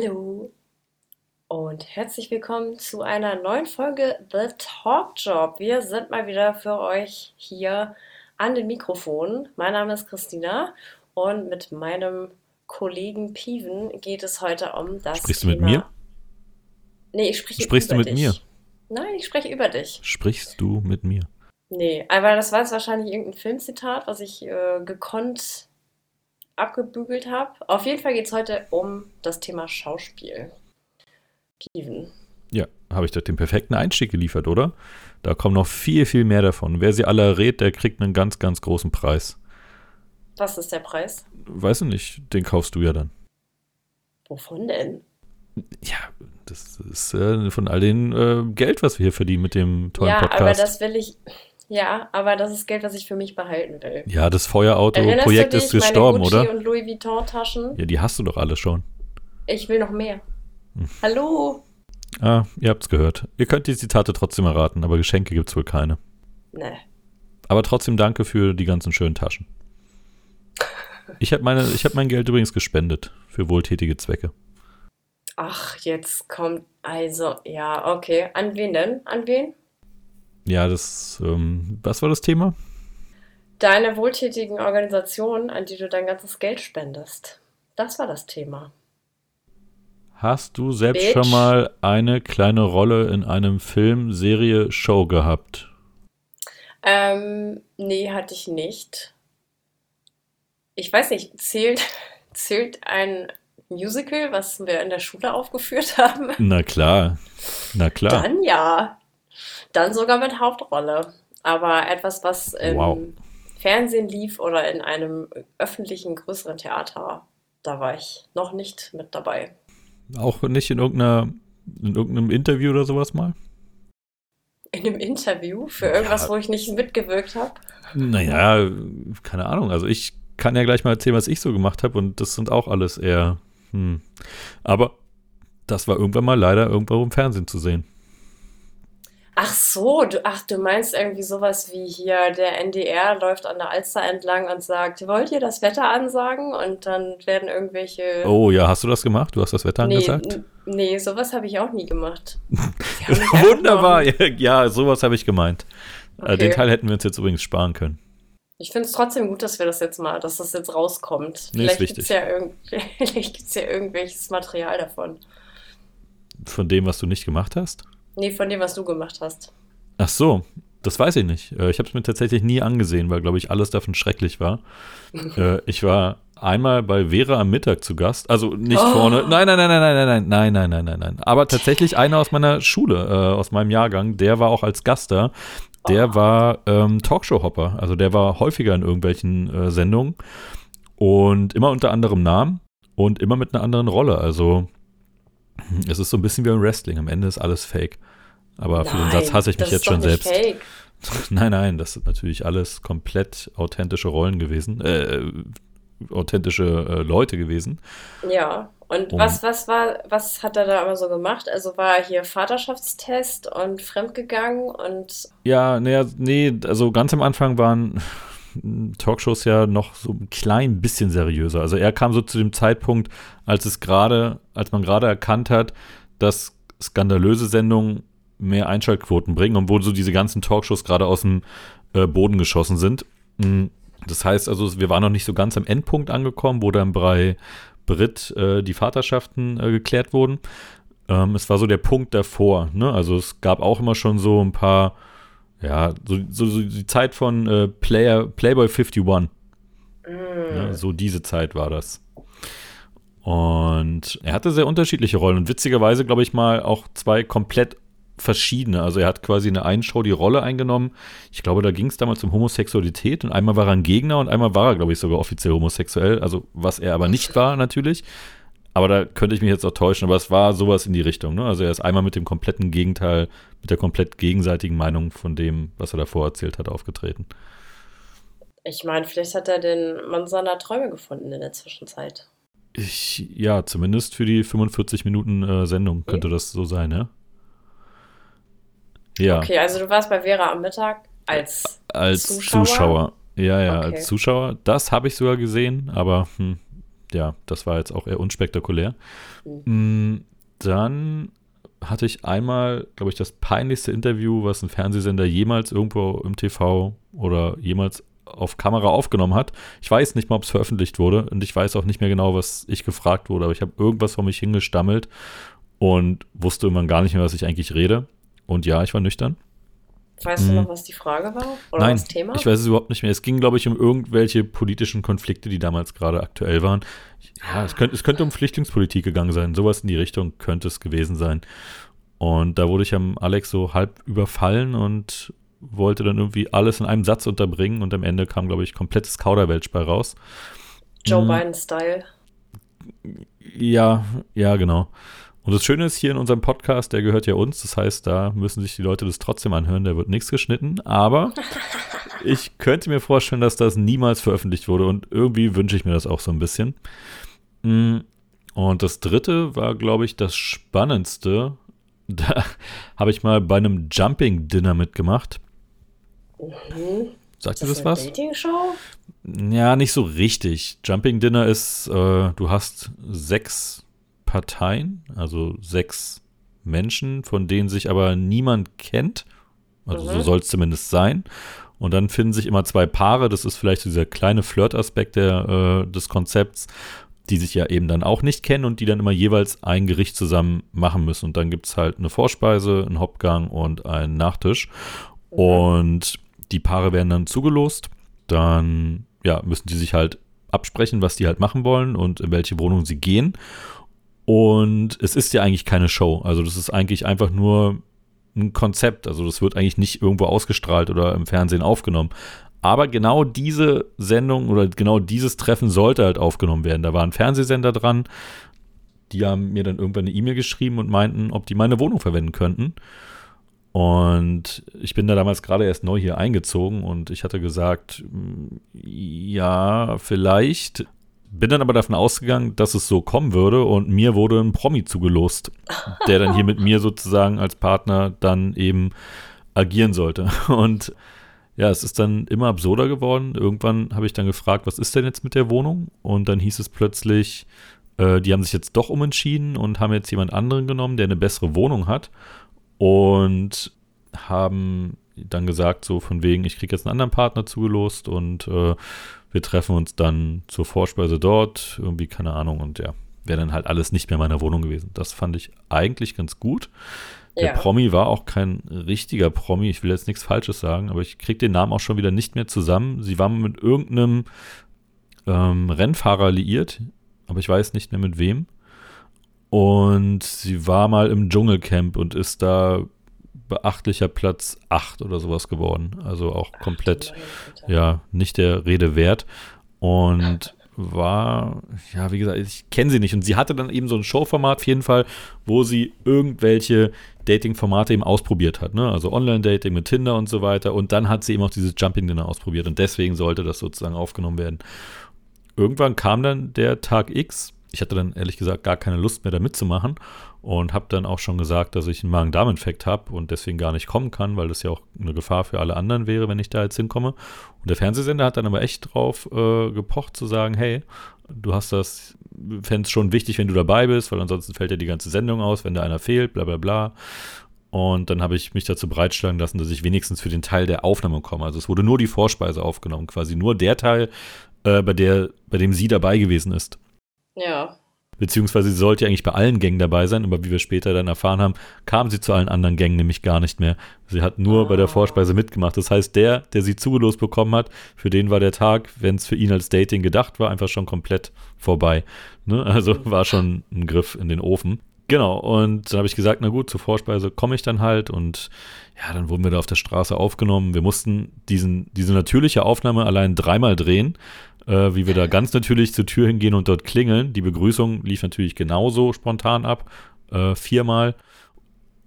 Hallo und herzlich willkommen zu einer neuen Folge The Talk Job. Wir sind mal wieder für euch hier an den Mikrofonen. Mein Name ist Christina und mit meinem Kollegen Piven geht es heute um das Sprichst Thema. du mit mir? Nee, ich spreche Sprichst über du mit dich. mir? Nein, ich spreche über dich. Sprichst du mit mir? Nee, aber das war jetzt wahrscheinlich irgendein Filmzitat, was ich äh, gekonnt abgebügelt habe. Auf jeden Fall geht es heute um das Thema Schauspiel. Piven. Ja, habe ich doch den perfekten Einstieg geliefert, oder? Da kommt noch viel, viel mehr davon. Wer sie alle errät, der kriegt einen ganz, ganz großen Preis. Was ist der Preis? Weiß ich nicht, den kaufst du ja dann. Wovon denn? Ja, das ist äh, von all dem äh, Geld, was wir hier verdienen mit dem tollen ja, Podcast. aber das will ich. Ja, aber das ist Geld, was ich für mich behalten will. ja, das Feuerauto-Projekt ist gestorben, meine Gucci oder? und Louis Vuitton-Taschen? Ja, die hast du doch alle schon. Ich will noch mehr. Hm. Hallo? Ah, ihr habt's gehört. Ihr könnt die Zitate trotzdem erraten, aber Geschenke gibt's wohl keine. Ne. Aber trotzdem danke für die ganzen schönen Taschen. Ich habe meine, ich habe mein Geld übrigens gespendet für wohltätige Zwecke. Ach, jetzt kommt. Also, ja, okay. An wen denn? An wen? Ja, das, ähm, was war das Thema? Deine wohltätigen Organisationen, an die du dein ganzes Geld spendest. Das war das Thema. Hast du selbst Bitch. schon mal eine kleine Rolle in einem Film, Serie, Show gehabt? Ähm, nee, hatte ich nicht. Ich weiß nicht, zählt, zählt ein Musical, was wir in der Schule aufgeführt haben? Na klar, na klar. Dann ja. Dann sogar mit Hauptrolle. Aber etwas, was im Wow. Fernsehen lief oder in einem öffentlichen größeren Theater, da war ich noch nicht mit dabei. Auch nicht in irgendeiner, in irgendeinem Interview oder sowas mal? In einem Interview für irgendwas, Ja. wo ich nicht mitgewirkt habe. Naja, keine Ahnung. Also ich kann ja gleich mal erzählen, was ich so gemacht habe und das sind auch alles eher. Hm. Aber das war irgendwann mal leider irgendwo im Fernsehen zu sehen. Ach so, du, ach, du meinst irgendwie sowas wie hier, der NDR läuft an der Alster entlang und sagt, wollt ihr das Wetter ansagen? Und dann werden irgendwelche. Oh ja, hast du das gemacht? Du hast das Wetter nee, angesagt? nee, sowas habe ich auch nie gemacht. Wunderbar. Ja, sowas habe ich gemeint. Äh, Den Okay. Teil hätten wir uns jetzt übrigens sparen können. Ich finde es trotzdem gut, dass wir das jetzt mal, dass das jetzt rauskommt. Nee, ist Vielleicht gibt es wichtig. ja, irgend, ja irgendwelches Material davon. Von dem, was du nicht gemacht hast? Nee, von dem, was du gemacht hast. Ach so, das weiß ich nicht. Äh, Ich habe es mir tatsächlich nie angesehen, weil, glaube ich, alles davon schrecklich war. Äh, Ich war einmal bei Vera am Mittag zu Gast. Also nicht Oh. vorne. Nein, nein, nein, nein, nein, nein, nein, nein, nein, nein, nein. Aber tatsächlich einer aus meiner Schule, äh, aus meinem Jahrgang, der war auch als Gast da. Der Oh. war ähm, Talkshow-Hopper. Also der war häufiger in irgendwelchen äh, Sendungen und immer unter anderem Namen und immer mit einer anderen Rolle. Also es ist so ein bisschen wie beim Wrestling. Am Ende ist alles fake. Aber für den Satz hasse ich mich jetzt schon selbst. Fake. Nein, nein, das sind natürlich alles komplett authentische Rollen gewesen, äh, authentische äh, Leute gewesen. Ja. Und Und- was, was war, was hat er da aber so gemacht? Also war er hier Vaterschaftstest und fremdgegangen und Ja, naja, nee, also ganz am Anfang waren Talkshows ja noch so ein klein bisschen seriöser. Also er kam so zu dem Zeitpunkt, als es gerade, als man gerade erkannt hat, dass skandalöse Sendungen mehr Einschaltquoten bringen und wo so diese ganzen Talkshows gerade aus dem äh, Boden geschossen sind. Mm, Das heißt also, wir waren noch nicht so ganz am Endpunkt angekommen, wo dann bei Brit äh, die Vaterschaften äh, geklärt wurden. Ähm, es war so der Punkt davor. Ne? Also es gab auch immer schon so ein paar, ja, so, so, so die Zeit von äh, Player, Playboy 51. mm, Ne? So diese Zeit war das. Und er hatte sehr unterschiedliche Rollen und witzigerweise, glaube ich mal, auch zwei komplett verschiedene. Also er hat quasi in der einen Show die Rolle eingenommen. Ich glaube, da ging es damals um Homosexualität und einmal war er ein Gegner und einmal war er, glaube ich, sogar offiziell homosexuell. Also was er aber nicht war natürlich. Aber da könnte ich mich jetzt auch täuschen, aber es war sowas in die Richtung. Ne? Also er ist einmal mit dem kompletten Gegenteil, mit der komplett gegenseitigen Meinung von dem, was er davor erzählt hat, aufgetreten. ich meine, vielleicht hat er den Mann seiner Träume gefunden in der Zwischenzeit. Ich, ja, zumindest für die 45 Minuten äh, Sendung könnte das so sein, ja? Ja, Okay, also du warst bei Vera am Mittag als als Zuschauer? Zuschauer. Ja, ja, Okay. als Zuschauer. Das habe ich sogar gesehen, aber hm, ja, das war jetzt auch eher unspektakulär. Mhm. Dann hatte ich einmal, glaube ich, das peinlichste Interview, was ein Fernsehsender jemals irgendwo im TV oder jemals auf Kamera aufgenommen hat. Ich weiß nicht mal, ob es veröffentlicht wurde und ich weiß auch nicht mehr genau, was ich gefragt wurde, aber ich habe irgendwas vor mich hingestammelt und wusste irgendwann gar nicht mehr, was ich eigentlich rede. Und ja, ich war nüchtern. Weißt hm. du noch, was die Frage war? Oder Nein, das Thema? Ich weiß es überhaupt nicht mehr. Es ging, glaube ich, um irgendwelche politischen Konflikte, die damals gerade aktuell waren. Ja, es könnte, es könnte um Flüchtlingspolitik gegangen sein. Sowas in die Richtung könnte es gewesen sein. Und da wurde ich am Alex so halb überfallen und wollte dann irgendwie alles in einem Satz unterbringen und am Ende kam, glaube ich, komplettes Kauderwelsch bei raus. Joe hm. Biden-Style. Ja, ja, genau. Und das Schöne ist hier in unserem Podcast, der gehört ja uns, das heißt, da müssen sich die Leute das trotzdem anhören, da wird nichts geschnitten, aber ich könnte mir vorstellen, dass das niemals veröffentlicht wurde und irgendwie wünsche ich mir das auch so ein bisschen. Hm. Und das dritte war, glaube ich, das Spannendste. Da habe ich mal bei einem Jumping Dinner mitgemacht. Mhm. Sagt dir das, das was? Ja, nicht so richtig. Jumping Dinner ist, äh, du hast sechs Parteien, also sechs Menschen, von denen sich aber niemand kennt. Also mhm. so soll es zumindest sein. Und dann finden sich immer zwei Paare, das ist vielleicht dieser kleine Flirt-Aspekt äh, des Konzepts, die sich ja eben dann auch nicht kennen und die dann immer jeweils ein Gericht zusammen machen müssen. Und dann gibt es halt eine Vorspeise, einen Hauptgang und einen Nachtisch. Mhm. Und die Paare werden dann zugelost. Dann ja, müssen die sich halt absprechen, was die halt machen wollen und in welche Wohnung sie gehen. Und es ist ja eigentlich keine Show. Also das ist eigentlich einfach nur ein Konzept. Also das wird eigentlich nicht irgendwo ausgestrahlt oder im Fernsehen aufgenommen. Aber genau diese Sendung oder genau dieses Treffen sollte halt aufgenommen werden. Da war ein Fernsehsender dran. Die haben mir dann irgendwann eine E-Mail geschrieben und meinten, ob die meine Wohnung verwenden könnten. Und ich bin da damals gerade erst neu hier eingezogen und ich hatte gesagt, ja, vielleicht. Bin dann aber davon ausgegangen, dass es so kommen würde und mir wurde ein Promi zugelost, der dann hier mit mir sozusagen als Partner dann eben agieren sollte. Und ja, es ist dann immer absurder geworden. Irgendwann habe ich dann gefragt, was ist denn jetzt mit der Wohnung? Und dann hieß es plötzlich, äh, die haben sich jetzt doch umentschieden und haben jetzt jemand anderen genommen, der eine bessere Wohnung hat und haben dann gesagt, so von wegen, ich kriege jetzt einen anderen Partner zugelost und äh, wir treffen uns dann zur Vorspeise dort, irgendwie, keine Ahnung, und ja, wäre dann halt alles nicht mehr in meiner Wohnung gewesen. Das fand ich eigentlich ganz gut. Der ja. Promi war auch kein richtiger Promi, ich will jetzt nichts Falsches sagen, aber ich kriege den Namen auch schon wieder nicht mehr zusammen. Sie war mit irgendeinem ähm, Rennfahrer liiert, aber ich weiß nicht mehr mit wem. Und sie war mal im Dschungelcamp und ist da beachtlicher Platz 8 oder sowas geworden. Also auch komplett, Ach, ja, nicht der Rede wert. Und war, ja, wie gesagt, ich kenne sie nicht. Und sie hatte dann eben so ein Showformat auf jeden Fall, wo sie irgendwelche Dating-Formate eben ausprobiert hat. Ne? Also Online-Dating mit Tinder und so weiter. Und dann hat sie eben auch dieses Jumping-Dinner ausprobiert. Und deswegen sollte das sozusagen aufgenommen werden. Irgendwann kam dann der Tag X, ich hatte dann ehrlich gesagt gar keine Lust mehr da mitzumachen und habe dann auch schon gesagt, dass ich einen Magen-Darm-Infekt habe und deswegen gar nicht kommen kann, weil das ja auch eine Gefahr für alle anderen wäre, wenn ich da jetzt hinkomme. Und der Fernsehsender hat dann aber echt drauf äh, gepocht zu sagen, hey, du hast das, fände es schon wichtig, wenn du dabei bist, weil ansonsten fällt ja die ganze Sendung aus, wenn da einer fehlt, bla bla bla. Und dann habe ich mich dazu bereitstellen lassen, dass ich wenigstens für den Teil der Aufnahme komme. Also es wurde nur die Vorspeise aufgenommen, quasi nur der Teil, äh, bei, der, bei dem sie dabei gewesen ist. Ja. Beziehungsweise sie sollte eigentlich bei allen Gängen dabei sein, aber wie wir später dann erfahren haben, kam sie zu allen anderen Gängen nämlich gar nicht mehr. Sie hat nur oh. bei der ah. Vorspeise mitgemacht. Das heißt, der, der sie zugelost bekommen hat, für den war der Tag, wenn es für ihn als Dating gedacht war, einfach schon komplett vorbei. Ne? Also war schon ein Griff in den Ofen. Genau, und dann habe ich gesagt, na gut, zur Vorspeise komme ich dann halt und ja, dann wurden wir da auf der Straße aufgenommen. Wir mussten diesen, diese natürliche Aufnahme allein dreimal drehen, äh, wie wir da ganz natürlich zur Tür hingehen und dort klingeln. Die Begrüßung lief natürlich genauso spontan ab, äh, viermal.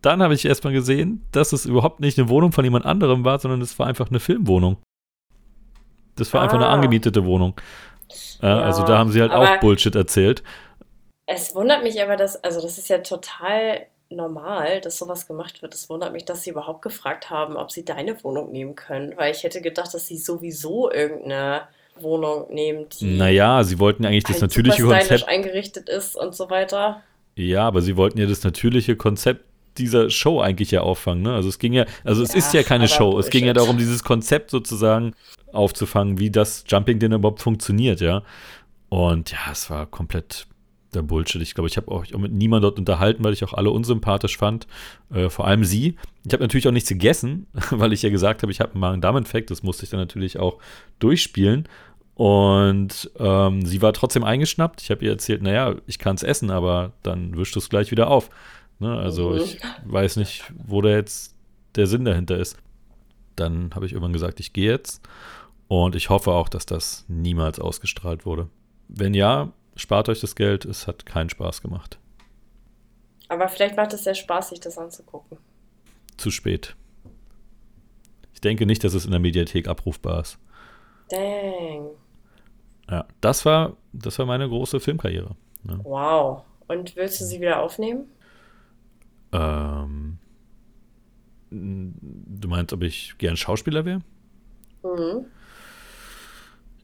Dann habe ich erstmal gesehen, dass es überhaupt nicht eine Wohnung von jemand anderem war, sondern es war einfach eine Filmwohnung. Das war ah. einfach eine ah. angemietete Wohnung. Äh, ja, also da haben sie halt auch Bullshit erzählt. Es wundert mich aber, dass, also das ist ja total normal, dass sowas gemacht wird. Es wundert mich, dass sie überhaupt gefragt haben, ob sie deine Wohnung nehmen können, weil ich hätte gedacht, dass sie sowieso irgendeine Wohnung nehmen, die. Naja, sie wollten eigentlich das halt natürliche Konzept. eingerichtet ist und so weiter. Ja, aber sie wollten ja das natürliche Konzept dieser Show eigentlich ja auffangen. Ne? Also es ging ja, also es ja, ist ja keine Show. Es ging ja darum, dieses Konzept sozusagen aufzufangen, wie das Jumping Dinner überhaupt funktioniert, ja. Und ja, es war komplett der Bullshit. Ich glaube, ich habe auch mit niemandem dort unterhalten, weil ich auch alle unsympathisch fand. Äh, vor allem sie. Ich habe natürlich auch nichts gegessen, weil ich ja gesagt habe, ich habe einen Magen-Darm-Infekt. Das musste ich dann natürlich auch durchspielen. Und ähm, sie war trotzdem eingeschnappt. Ich habe ihr erzählt, naja, ich kann es essen, aber dann wischst du es gleich wieder auf. Ne? Also mhm. ich weiß nicht, wo da jetzt der Sinn dahinter ist. Dann habe ich irgendwann gesagt, ich gehe jetzt. Und ich hoffe auch, dass das niemals ausgestrahlt wurde. Wenn ja, spart euch das Geld, es hat keinen Spaß gemacht. Aber vielleicht macht es sehr Spaß, sich das anzugucken. Zu spät. Ich denke nicht, dass es in der Mediathek abrufbar ist. Dang. Ja, das war, das war meine große Filmkarriere. Ne? Wow. Und willst du sie wieder aufnehmen? Ähm, du meinst, ob ich gern Schauspieler wäre? Mhm.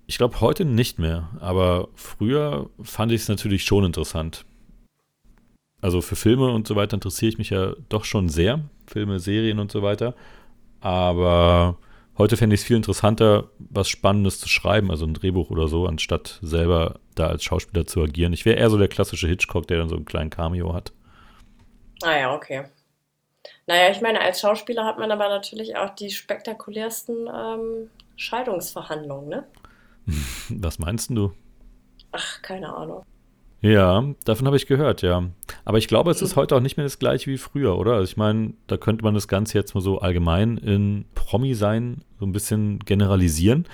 Ich glaube heute nicht mehr, aber früher fand ich es natürlich schon interessant. Also für Filme und so weiter interessiere ich mich ja doch schon sehr. Filme, Serien und so weiter. Aber heute fände ich es viel interessanter, was Spannendes zu schreiben, also ein Drehbuch oder so, anstatt selber da als Schauspieler zu agieren. Ich wäre eher so der klassische Hitchcock, der dann so einen kleinen Cameo hat. Ah ja, okay. Naja, ich meine, als Schauspieler hat man aber natürlich auch die spektakulärsten ähm, Scheidungsverhandlungen, ne? Was meinst du? Ach, keine Ahnung. Ja, davon habe ich gehört, ja. Aber ich glaube, es ist heute auch nicht mehr das gleiche wie früher, oder? Also ich meine, da könnte man das Ganze jetzt mal so allgemein in Promi sein, so ein bisschen generalisieren.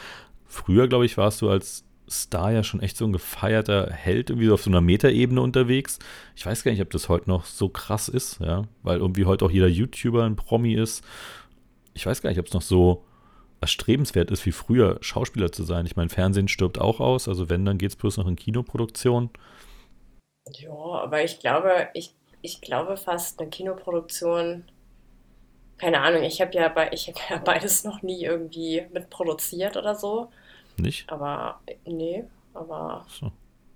Früher, glaube ich, warst du als Star ja schon echt so ein gefeierter Held, irgendwie so auf so einer Metaebene unterwegs. Ich weiß gar nicht, ob das heute noch so krass ist, ja, weil irgendwie heute auch jeder YouTuber ein Promi ist. Ich weiß gar nicht, ob es noch so erstrebenswert ist, wie früher Schauspieler zu sein. Ich meine, Fernsehen stirbt auch aus, also wenn, dann geht es bloß noch in Kinoproduktion. Ja, aber ich glaube, ich, ich glaube fast eine Kinoproduktion, keine Ahnung, ich habe ja, bei, hab ja beides noch nie irgendwie mitproduziert oder so. Nicht? Aber nee, aber so.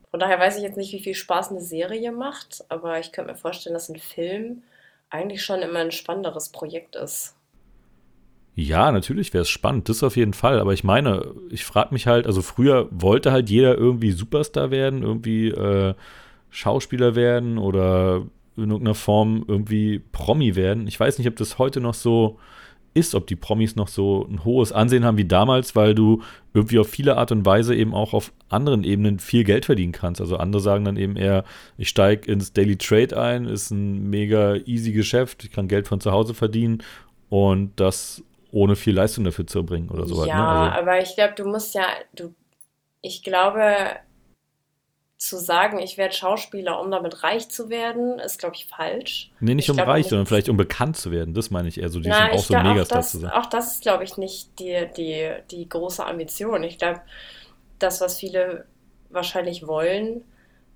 von daher weiß ich jetzt nicht, wie viel Spaß eine Serie macht, aber ich könnte mir vorstellen, dass ein Film eigentlich schon immer ein spannenderes Projekt ist. Ja, natürlich wäre es spannend, das auf jeden Fall. Aber ich meine, ich frage mich halt, also früher wollte halt jeder irgendwie Superstar werden, irgendwie äh, Schauspieler werden oder in irgendeiner Form irgendwie Promi werden. Ich weiß nicht, ob das heute noch so ist, ob die Promis noch so ein hohes Ansehen haben wie damals, weil du irgendwie auf viele Art und Weise eben auch auf anderen Ebenen viel Geld verdienen kannst. Also andere sagen dann eben eher, ich steige ins Daily Trade ein, ist ein mega easy Geschäft, ich kann Geld von zu Hause verdienen und das ohne viel Leistung dafür zu erbringen oder so. Ja, ne? also, aber ich glaube, du musst ja, du, ich glaube, zu sagen, ich werde Schauspieler, um damit reich zu werden, ist, glaube ich, falsch. Nee, nicht ich um reich, sondern vielleicht um bekannt zu werden. Das meine ich eher so, diesen auch so ein Megastar zu sein. Auch das ist, glaube ich, nicht die, die, die große Ambition. Ich glaube, das, was viele wahrscheinlich wollen,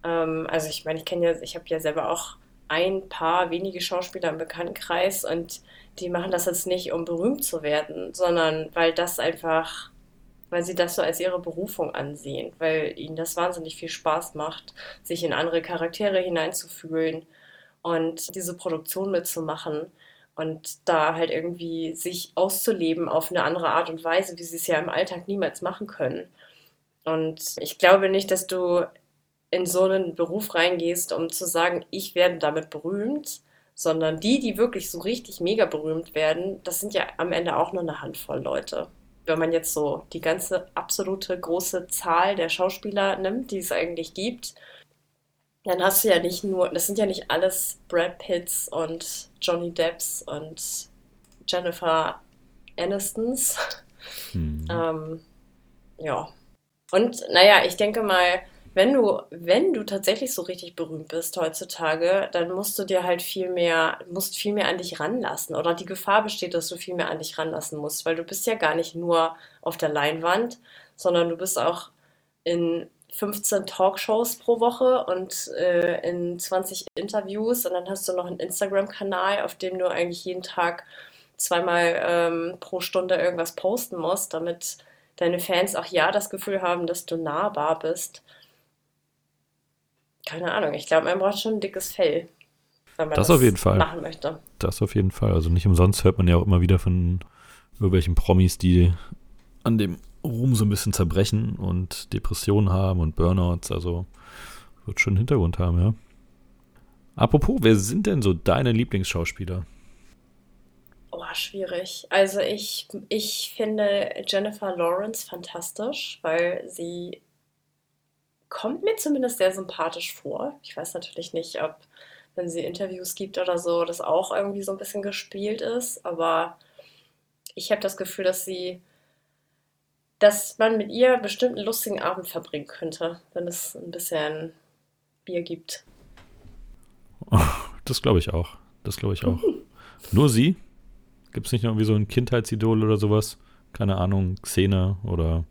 ähm, also ich meine, ich kenne ja, ich habe ja selber auch ein paar wenige Schauspieler im Bekanntenkreis und die machen das jetzt nicht, um berühmt zu werden, sondern weil das einfach weil sie das so als ihre Berufung ansehen, weil ihnen das wahnsinnig viel Spaß macht, sich in andere Charaktere hineinzufühlen und diese Produktion mitzumachen und da halt irgendwie sich auszuleben auf eine andere Art und Weise, wie sie es ja im Alltag niemals machen können. Und ich glaube nicht, dass du in so einen Beruf reingehst, um zu sagen, ich werde damit berühmt, sondern die, die wirklich so richtig mega berühmt werden, das sind ja am Ende auch nur eine Handvoll Leute wenn man jetzt so die ganze absolute große Zahl der Schauspieler nimmt, die es eigentlich gibt, dann hast du ja nicht nur, das sind ja nicht alles Brad Pitts und Johnny Depps und Jennifer Anistons. Hm. Ähm, ja. Und naja, ich denke mal, wenn du, wenn du tatsächlich so richtig berühmt bist heutzutage, dann musst du dir halt viel mehr, musst viel mehr an dich ranlassen. Oder die Gefahr besteht, dass du viel mehr an dich ranlassen musst, weil du bist ja gar nicht nur auf der Leinwand, sondern du bist auch in 15 Talkshows pro Woche und äh, in 20 Interviews und dann hast du noch einen Instagram-Kanal, auf dem du eigentlich jeden Tag zweimal ähm, pro Stunde irgendwas posten musst, damit deine Fans auch ja das Gefühl haben, dass du nahbar bist. Keine Ahnung, ich glaube, man braucht schon ein dickes Fell, wenn man das, das auf jeden Fall. machen möchte. Das auf jeden Fall. Also nicht umsonst hört man ja auch immer wieder von irgendwelchen Promis, die an dem Ruhm so ein bisschen zerbrechen und Depressionen haben und Burnouts. Also wird schon einen Hintergrund haben, ja. Apropos, wer sind denn so deine Lieblingsschauspieler? Oh, schwierig. Also ich, ich finde Jennifer Lawrence fantastisch, weil sie kommt mir zumindest sehr sympathisch vor. Ich weiß natürlich nicht, ob, wenn sie Interviews gibt oder so, das auch irgendwie so ein bisschen gespielt ist, aber ich habe das Gefühl, dass sie, dass man mit ihr bestimmt einen lustigen Abend verbringen könnte, wenn es ein bisschen Bier gibt. Das glaube ich auch. Das glaube ich auch. Nur sie? Gibt es nicht noch irgendwie so ein Kindheitsidol oder sowas? Keine Ahnung, Xena oder.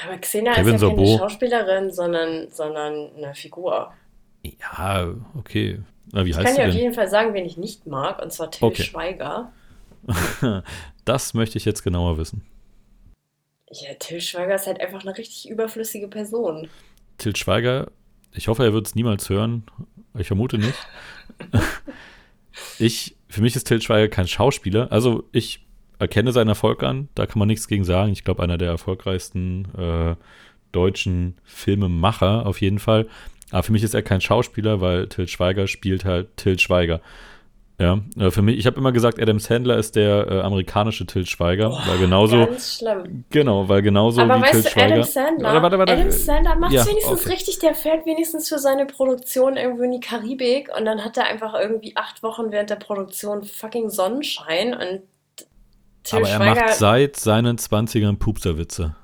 Aber Xena Kevin ist ja Sorbo. keine Schauspielerin, sondern, sondern eine Figur. Ja, okay. Na, wie ich kann dir auf jeden Fall sagen, wen ich nicht mag, und zwar Till okay. Schweiger. das möchte ich jetzt genauer wissen. Ja, Till Schweiger ist halt einfach eine richtig überflüssige Person. Till Schweiger, ich hoffe, er wird es niemals hören. Ich vermute nicht. ich, für mich ist Till Schweiger kein Schauspieler. Also ich erkenne seinen Erfolg an, da kann man nichts gegen sagen. Ich glaube, einer der erfolgreichsten äh, deutschen Filmemacher auf jeden Fall. Aber für mich ist er kein Schauspieler, weil Till Schweiger spielt halt Till Schweiger. Ja, äh, für mich, ich habe immer gesagt, Adam Sandler ist der äh, amerikanische Till Schweiger, Boah, weil genauso. Ganz schlimm. Genau, weil genauso Aber wie weißt Till du, Schweiger. Adam Sandler, warte, warte, warte, Adam Sandler macht es ja, wenigstens okay. richtig, der fährt wenigstens für seine Produktion irgendwo in die Karibik und dann hat er einfach irgendwie acht Wochen während der Produktion fucking Sonnenschein und Till Aber Schweiger er macht seit seinen 20ern Pupserwitze.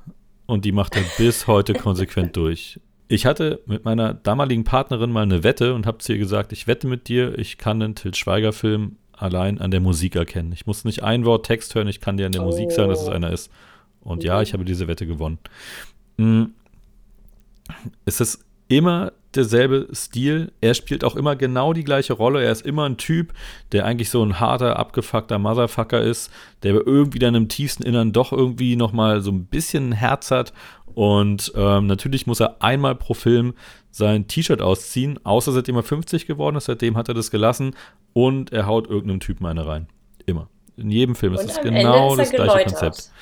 Und die macht er bis heute konsequent durch. Ich hatte mit meiner damaligen Partnerin mal eine Wette und habe zu ihr gesagt, ich wette mit dir, ich kann den Til Schweiger-Film allein an der Musik erkennen. Ich muss nicht ein Wort Text hören, ich kann dir an der oh. Musik sagen, dass es oh. einer ist. Und ja, ich habe diese Wette gewonnen. Hm. Es ist immer derselbe Stil. Er spielt auch immer genau die gleiche Rolle. Er ist immer ein Typ, der eigentlich so ein harter, abgefuckter Motherfucker ist, der irgendwie dann im tiefsten Innern doch irgendwie nochmal so ein bisschen ein Herz hat und ähm, natürlich muss er einmal pro Film sein T-Shirt ausziehen, außer seitdem er 50 geworden ist, seitdem hat er das gelassen und er haut irgendeinem Typen eine rein. Immer. In jedem Film und ist es genau das gleiche Konzept.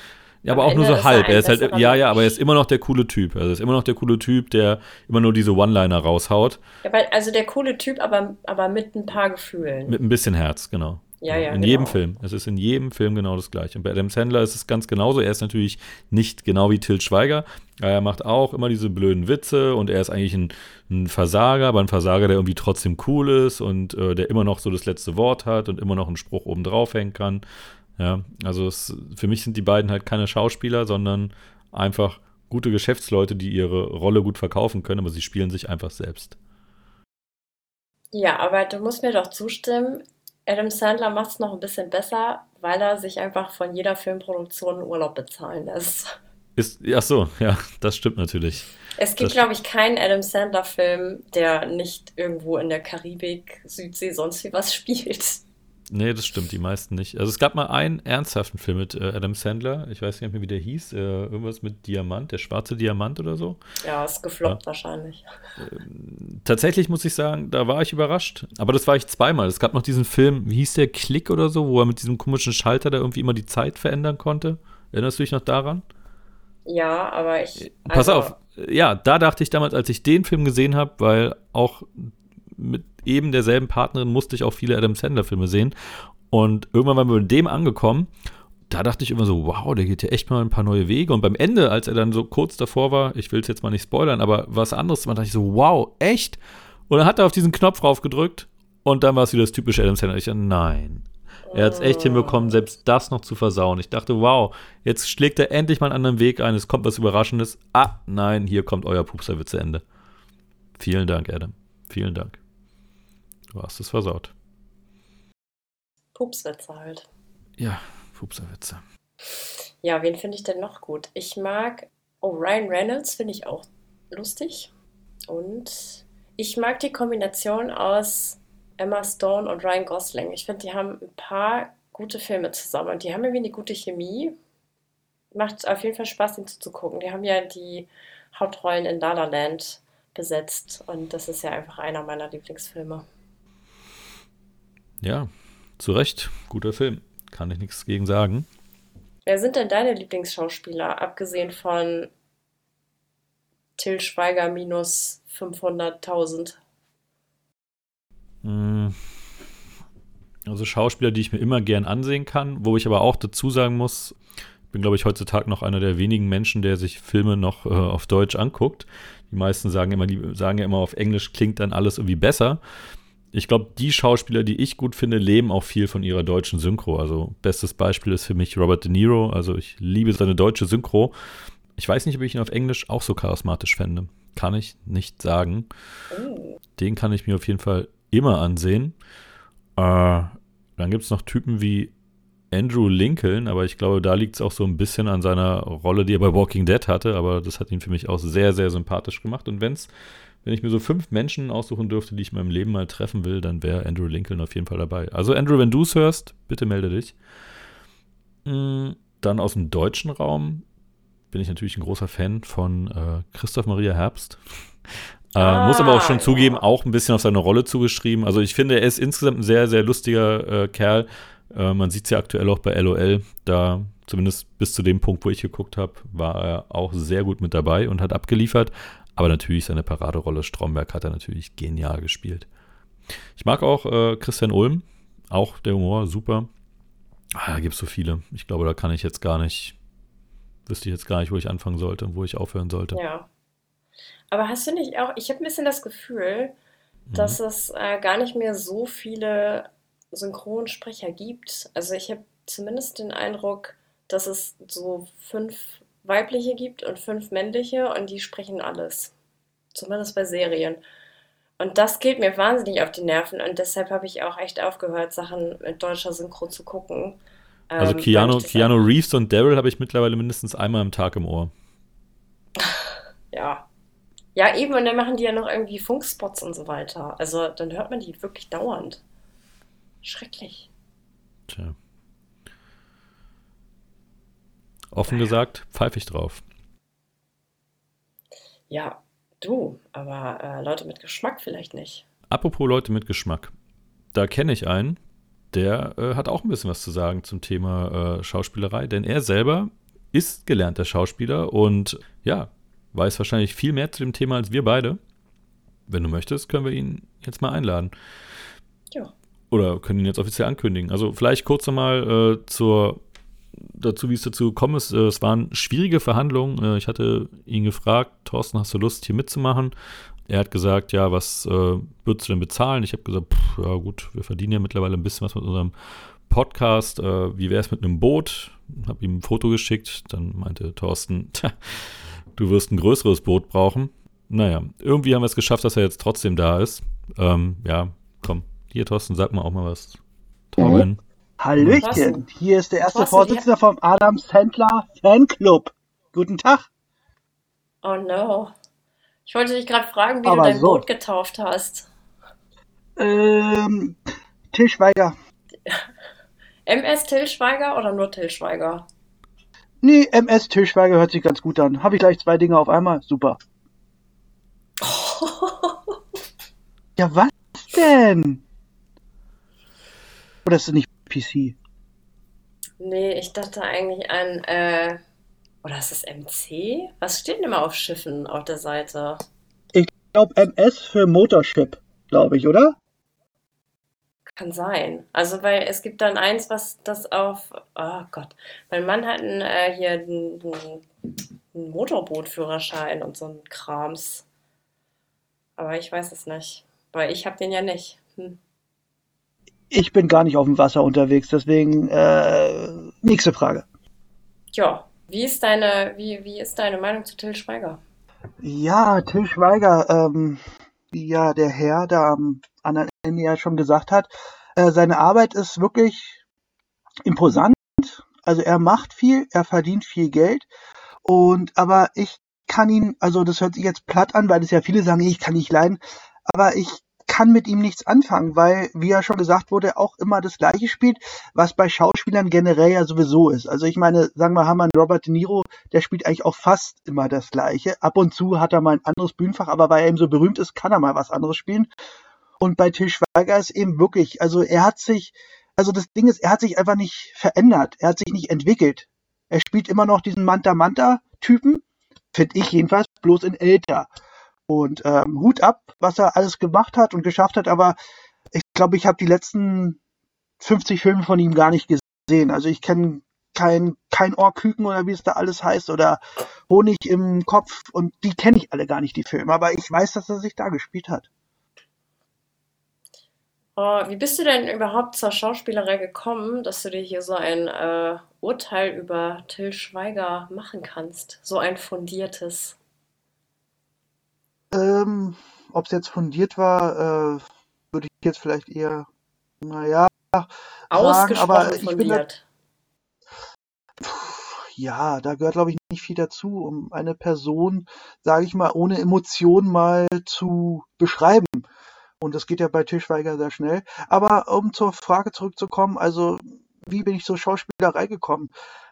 Ja, aber auch Ende nur so halb. Er, er ist halt, ja, ja, aber er ist immer noch der coole Typ. Also er ist immer noch der coole Typ, der immer nur diese One-Liner raushaut. Ja, also der coole Typ, aber, aber mit ein paar Gefühlen. Mit ein bisschen Herz, genau. Ja, ja, in genau. jedem Film. Es ist in jedem Film genau das Gleiche. Und bei Adam Sandler ist es ganz genauso. Er ist natürlich nicht genau wie Till Schweiger. Er macht auch immer diese blöden Witze und er ist eigentlich ein, ein Versager, aber ein Versager, der irgendwie trotzdem cool ist und äh, der immer noch so das letzte Wort hat und immer noch einen Spruch oben drauf hängen kann. Ja, also es, für mich sind die beiden halt keine Schauspieler, sondern einfach gute Geschäftsleute, die ihre Rolle gut verkaufen können, aber sie spielen sich einfach selbst. Ja, aber du musst mir doch zustimmen, Adam Sandler macht es noch ein bisschen besser, weil er sich einfach von jeder Filmproduktion Urlaub bezahlen lässt. Ist, ach so, ja, das stimmt natürlich. Es gibt, glaube ich, keinen Adam Sandler-Film, der nicht irgendwo in der Karibik, Südsee, sonst wie was spielt. Nee, das stimmt, die meisten nicht. Also es gab mal einen ernsthaften Film mit äh, Adam Sandler, ich weiß nicht mehr, wie der hieß, äh, irgendwas mit Diamant, der schwarze Diamant oder so. Ja, ist gefloppt ja. wahrscheinlich. Äh, tatsächlich muss ich sagen, da war ich überrascht. Aber das war ich zweimal. Es gab noch diesen Film, wie hieß der, Klick oder so, wo er mit diesem komischen Schalter da irgendwie immer die Zeit verändern konnte. Erinnerst du dich noch daran? Ja, aber ich. Pass also, auf, ja, da dachte ich damals, als ich den Film gesehen habe, weil auch mit eben derselben Partnerin musste ich auch viele Adam Sandler-Filme sehen. Und irgendwann waren wir mit dem angekommen. Da dachte ich immer so, wow, der geht ja echt mal ein paar neue Wege. Und beim Ende, als er dann so kurz davor war, ich will es jetzt mal nicht spoilern, aber was anderes, da dachte ich so, wow, echt? Und dann hat er auf diesen Knopf raufgedrückt und dann war es wieder das typische Adam Sandler. Ich dachte, nein. Er hat es echt hinbekommen, selbst das noch zu versauen. Ich dachte, wow, jetzt schlägt er endlich mal einen anderen Weg ein, es kommt was Überraschendes. Ah, nein, hier kommt euer Pupserwitz zu Ende. Vielen Dank, Adam. Vielen Dank. Du hast es versaut. Pupswitze halt. Ja, Pupserwitze. Ja, wen finde ich denn noch gut? Ich mag oh, Ryan Reynolds, finde ich auch lustig. Und ich mag die Kombination aus Emma Stone und Ryan Gosling. Ich finde, die haben ein paar gute Filme zusammen und die haben irgendwie eine gute Chemie. macht auf jeden Fall Spaß, ihn zuzugucken. Die haben ja die Hauptrollen in La La Land besetzt und das ist ja einfach einer meiner Lieblingsfilme. Ja, zu Recht, guter Film. Kann ich nichts gegen sagen. Wer sind denn deine Lieblingsschauspieler, abgesehen von Till Schweiger minus 500.000? Hm. Also Schauspieler, die ich mir immer gern ansehen kann, wo ich aber auch dazu sagen muss, bin, glaube ich, heutzutage noch einer der wenigen Menschen, der sich Filme noch äh, auf Deutsch anguckt. Die meisten sagen immer, die sagen ja immer, auf Englisch klingt dann alles irgendwie besser. Ich glaube, die Schauspieler, die ich gut finde, leben auch viel von ihrer deutschen Synchro. Also, bestes Beispiel ist für mich Robert De Niro. Also, ich liebe seine deutsche Synchro. Ich weiß nicht, ob ich ihn auf Englisch auch so charismatisch fände. Kann ich nicht sagen. Oh. Den kann ich mir auf jeden Fall immer ansehen. Äh, dann gibt es noch Typen wie Andrew Lincoln, aber ich glaube, da liegt es auch so ein bisschen an seiner Rolle, die er bei Walking Dead hatte, aber das hat ihn für mich auch sehr, sehr sympathisch gemacht. Und wenn's, wenn ich mir so fünf Menschen aussuchen dürfte, die ich in meinem Leben mal treffen will, dann wäre Andrew Lincoln auf jeden Fall dabei. Also Andrew, wenn du es hörst, bitte melde dich. Mm, dann aus dem deutschen Raum bin ich natürlich ein großer Fan von äh, Christoph Maria Herbst. Äh, ah, muss aber auch schon zugeben, auch ein bisschen auf seine Rolle zugeschrieben. Also ich finde, er ist insgesamt ein sehr, sehr lustiger äh, Kerl. Äh, man sieht es ja aktuell auch bei LOL. Da, zumindest bis zu dem Punkt, wo ich geguckt habe, war er auch sehr gut mit dabei und hat abgeliefert. Aber natürlich seine Paraderolle Stromberg hat er natürlich genial gespielt. Ich mag auch äh, Christian Ulm. Auch der Humor, super. Ah, da gibt es so viele. Ich glaube, da kann ich jetzt gar nicht, wüsste ich jetzt gar nicht, wo ich anfangen sollte und wo ich aufhören sollte. Ja. Aber hast du nicht auch, ich habe ein bisschen das Gefühl, mhm. dass es äh, gar nicht mehr so viele Synchronsprecher gibt. Also ich habe zumindest den Eindruck, dass es so fünf weibliche gibt und fünf männliche und die sprechen alles. Zumindest bei Serien. Und das geht mir wahnsinnig auf die Nerven und deshalb habe ich auch echt aufgehört, Sachen mit deutscher Synchro zu gucken. Also ähm, Keanu, Keanu Reeves und Daryl habe ich mittlerweile mindestens einmal am Tag im Ohr. Ja. Ja, eben, und dann machen die ja noch irgendwie Funkspots und so weiter. Also dann hört man die wirklich dauernd. Schrecklich. Tja. Offen gesagt, pfeife ich drauf. Ja, du, aber äh, Leute mit Geschmack vielleicht nicht. Apropos Leute mit Geschmack. Da kenne ich einen, der äh, hat auch ein bisschen was zu sagen zum Thema äh, Schauspielerei, denn er selber ist gelernter Schauspieler und ja, weiß wahrscheinlich viel mehr zu dem Thema als wir beide. Wenn du möchtest, können wir ihn jetzt mal einladen. Ja. Oder können ihn jetzt offiziell ankündigen. Also vielleicht kurz nochmal äh, zur dazu, wie es dazu gekommen ist. Äh, es waren schwierige Verhandlungen. Äh, ich hatte ihn gefragt, Thorsten, hast du Lust, hier mitzumachen? Er hat gesagt, ja, was äh, würdest du denn bezahlen? Ich habe gesagt, pff, ja gut, wir verdienen ja mittlerweile ein bisschen was mit unserem Podcast. Äh, wie wäre es mit einem Boot? Habe ihm ein Foto geschickt. Dann meinte Thorsten, du wirst ein größeres Boot brauchen. Naja, irgendwie haben wir es geschafft, dass er jetzt trotzdem da ist. Ähm, ja, komm, hier, Thorsten, sag mal auch mal was. Torben. Hallöchen, hier ist der erste Thorsten, Vorsitzende ja. vom Adam Sandler Fanclub. Guten Tag. Oh no. Ich wollte dich gerade fragen, wie Aber du dein so. Boot getauft hast. Ähm, Till Schweiger. MS Till Schweiger oder nur Till Schweiger? Nee, MS Till Schweiger hört sich ganz gut an. Habe ich gleich zwei Dinge auf einmal? Super. ja, was denn? Oder ist das nicht PC? Nee, ich dachte eigentlich an, äh, oder ist das MC? Was steht denn immer auf Schiffen auf der Seite? Ich glaube MS für Motorship, glaube ich, oder? Kann sein. Also, weil es gibt dann eins, was das auf, oh Gott, mein Mann hat einen, äh, hier einen, einen Motorbootführerschein und so ein Krams. Aber ich weiß es nicht, weil ich habe den ja nicht. Hm. Ich bin gar nicht auf dem Wasser unterwegs, deswegen äh, nächste Frage. Ja, wie ist deine, wie, wie ist deine Meinung zu Till Schweiger? Ja, Till Schweiger, ähm, wie ja der Herr da am anderen Ende ja schon gesagt hat, äh, seine Arbeit ist wirklich imposant. Also er macht viel, er verdient viel Geld und aber ich kann ihn, also das hört sich jetzt platt an, weil es ja viele sagen, ich kann nicht leiden, aber ich kann mit ihm nichts anfangen, weil, wie ja schon gesagt wurde, auch immer das Gleiche spielt, was bei Schauspielern generell ja sowieso ist. Also ich meine, sagen wir, haben wir einen Robert De Niro, der spielt eigentlich auch fast immer das Gleiche. Ab und zu hat er mal ein anderes Bühnenfach, aber weil er eben so berühmt ist, kann er mal was anderes spielen. Und bei Til Schweiger ist eben wirklich, also er hat sich, also das Ding ist, er hat sich einfach nicht verändert, er hat sich nicht entwickelt. Er spielt immer noch diesen Manta-Manta-Typen, finde ich jedenfalls, bloß in älter. Und ähm, Hut ab, was er alles gemacht hat und geschafft hat, aber ich glaube, ich habe die letzten 50 Filme von ihm gar nicht gesehen. Also ich kenne kein, kein Ohrküken oder wie es da alles heißt oder Honig im Kopf und die kenne ich alle gar nicht, die Filme, aber ich weiß, dass er sich da gespielt hat. Oh, wie bist du denn überhaupt zur Schauspielerei gekommen, dass du dir hier so ein äh, Urteil über Till Schweiger machen kannst? So ein fundiertes. Ähm, Ob es jetzt fundiert war, äh, würde ich jetzt vielleicht eher, naja, sagen, aber ich bin da, ja, da gehört, glaube ich, nicht viel dazu, um eine Person, sage ich mal, ohne Emotionen mal zu beschreiben. Und das geht ja bei Tischweiger sehr schnell. Aber um zur Frage zurückzukommen, also wie bin ich zur Schauspielerei gekommen?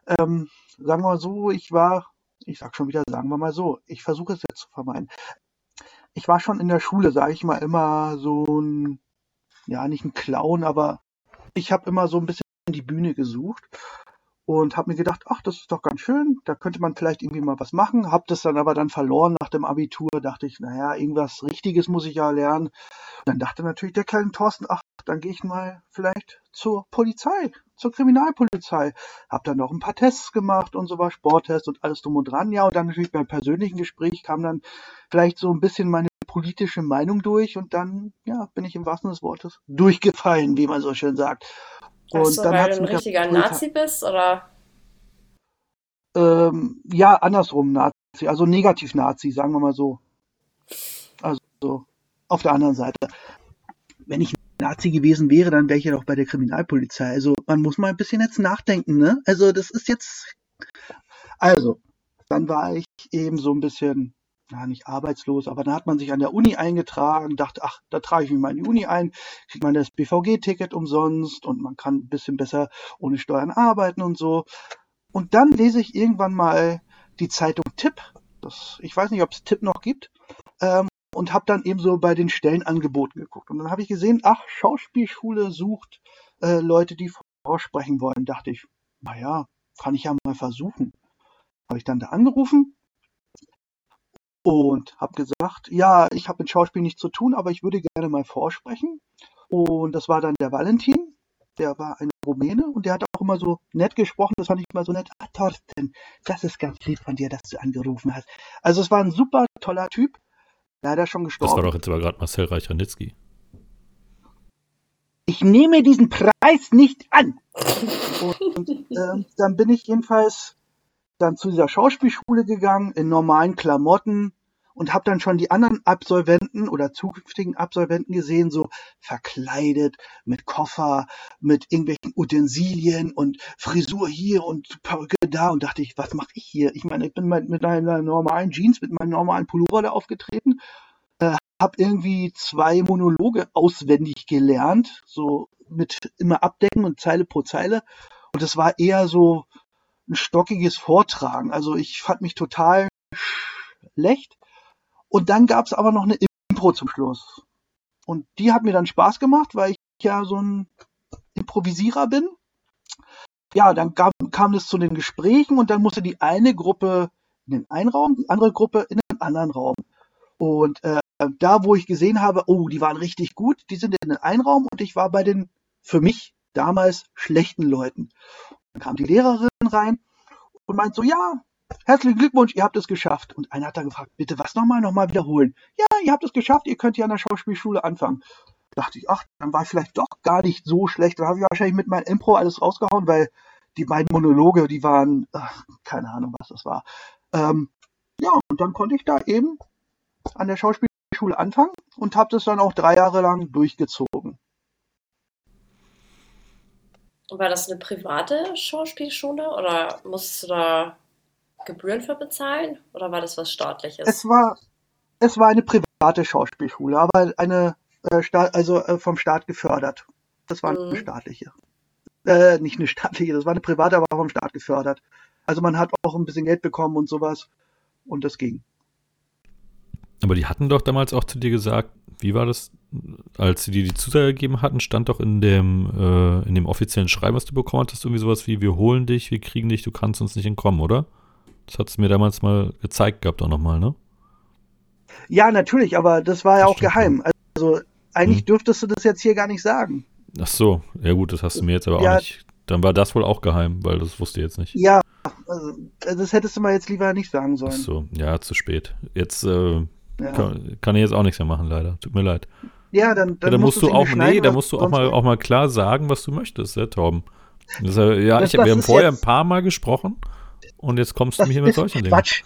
Ähm, sagen wir mal so, ich war, ich sag schon wieder, sagen wir mal so, ich versuche es jetzt zu vermeiden. Ich war schon in der Schule, sage ich mal, immer so ein, ja, nicht ein Clown, aber ich habe immer so ein bisschen die Bühne gesucht und habe mir gedacht, ach, das ist doch ganz schön, da könnte man vielleicht irgendwie mal was machen. Habe das dann aber dann verloren nach dem Abitur, dachte ich, naja, irgendwas Richtiges muss ich ja lernen. Und dann dachte natürlich der kleine Thorsten, ach, dann gehe ich mal vielleicht zur Polizei, zur Kriminalpolizei. Hab dann noch ein paar Tests gemacht und so war Sporttests und alles drum und dran. Ja, und dann natürlich beim persönlichen Gespräch kam dann vielleicht so ein bisschen meine politische Meinung durch und dann, ja, bin ich im wahrsten des Wortes durchgefallen, wie man so schön sagt. Und so, dann weil du ein richtiger Nazi bist, oder? Ähm, ja, andersrum Nazi, also Negativ-Nazi, sagen wir mal so. Also auf der anderen Seite. Wenn ich Nazi gewesen wäre, dann wäre ich ja doch bei der Kriminalpolizei. Also man muss mal ein bisschen jetzt nachdenken, ne? Also das ist jetzt. Also, dann war ich eben so ein bisschen ja, nicht arbeitslos, aber dann hat man sich an der Uni eingetragen, dachte, ach, da trage ich mich mal in die Uni ein, kriegt man das BVG-Ticket umsonst und man kann ein bisschen besser ohne Steuern arbeiten und so. Und dann lese ich irgendwann mal die Zeitung Tipp, das, ich weiß nicht, ob es Tipp noch gibt, ähm, und habe dann eben so bei den Stellenangeboten geguckt. Und dann habe ich gesehen, ach, Schauspielschule sucht äh, Leute, die vorsprechen wollen. Dachte ich, naja, kann ich ja mal versuchen. Habe ich dann da angerufen und habe gesagt, ja, ich habe mit Schauspiel nichts zu tun, aber ich würde gerne mal vorsprechen. Und das war dann der Valentin, der war ein Rumäne und der hat auch immer so nett gesprochen, das fand ich immer so nett. Ah, Thorsten, das ist ganz lieb von dir, dass du angerufen hast. Also es war ein super toller Typ, leider schon gestorben. Das war doch jetzt aber gerade Marcel Reich-Ranitzky. Ich nehme diesen Preis nicht an. Und äh, dann bin ich jedenfalls dann zu dieser Schauspielschule gegangen in normalen Klamotten und habe dann schon die anderen Absolventen oder zukünftigen Absolventen gesehen, so verkleidet mit Koffer, mit irgendwelchen Utensilien und Frisur hier und Perücke da und dachte ich, was mache ich hier? Ich meine, ich bin mit einer normalen Jeans, mit meinem normalen Pullover da aufgetreten, äh, habe irgendwie zwei Monologe auswendig gelernt, so mit immer abdecken und Zeile pro Zeile und es war eher so ein stockiges Vortragen. Also ich fand mich total schlecht. Und dann gab es aber noch eine Impro zum Schluss. Und die hat mir dann Spaß gemacht, weil ich ja so ein Improvisierer bin. Ja, dann gab, kam es zu den Gesprächen und dann musste die eine Gruppe in den einen Raum, die andere Gruppe in den anderen Raum. Und äh, da, wo ich gesehen habe, oh, die waren richtig gut, die sind in den einen Raum und ich war bei den für mich damals schlechten Leuten. Dann kam die Lehrerin rein und meint so, ja, herzlichen Glückwunsch, ihr habt es geschafft. Und einer hat dann gefragt, bitte was nochmal, nochmal wiederholen. Ja, ihr habt es geschafft, ihr könnt hier an der Schauspielschule anfangen. Da dachte ich, ach, dann war ich vielleicht doch gar nicht so schlecht. Dann habe ich wahrscheinlich mit meinem Impro alles rausgehauen, weil die beiden Monologe, die waren, ach, keine Ahnung, was das war. Ähm, ja, und dann konnte ich da eben an der Schauspielschule anfangen und habe das dann auch drei Jahre lang durchgezogen. War das eine private Schauspielschule oder musstest du da Gebühren für bezahlen oder war das was staatliches? Es war, es war eine private Schauspielschule, aber eine äh, Staat, also äh, vom Staat gefördert. Das war eine Mhm. staatliche. Äh, nicht eine staatliche, das war eine private, aber vom Staat gefördert. Also man hat auch ein bisschen Geld bekommen und sowas. Und das ging. Aber die hatten doch damals auch zu dir gesagt, wie war das, als sie dir die Zusage gegeben hatten, stand doch in dem, äh, in dem offiziellen Schreiben, was du bekommen hattest, irgendwie sowas wie, wir holen dich, wir kriegen dich, du kannst uns nicht entkommen, oder? Das hat es mir damals mal gezeigt gehabt auch nochmal, ne? Ja, natürlich, aber das war ja Das auch geheim. Also eigentlich Hm. dürftest du das jetzt hier gar nicht sagen. Ach so, ja gut, das hast du mir jetzt aber Ja. auch nicht. Dann war das wohl auch geheim, weil das wusste ich jetzt nicht. Ja, also, das hättest du mal jetzt lieber nicht sagen Ach sollen. so, ja, zu spät. Jetzt äh, Ja, kann, kann ich jetzt auch nichts mehr machen, leider. Tut mir leid. ja dann, dann Ja, da musst du es auch, nee, da musst du auch mal, auch mal klar sagen, was du möchtest, ja, Torben. Das ist ja, ja Das- ich, wir haben vorher jetzt- ein paar Mal gesprochen und jetzt kommst du Das mir hier mit solchen Dingen. Quatsch.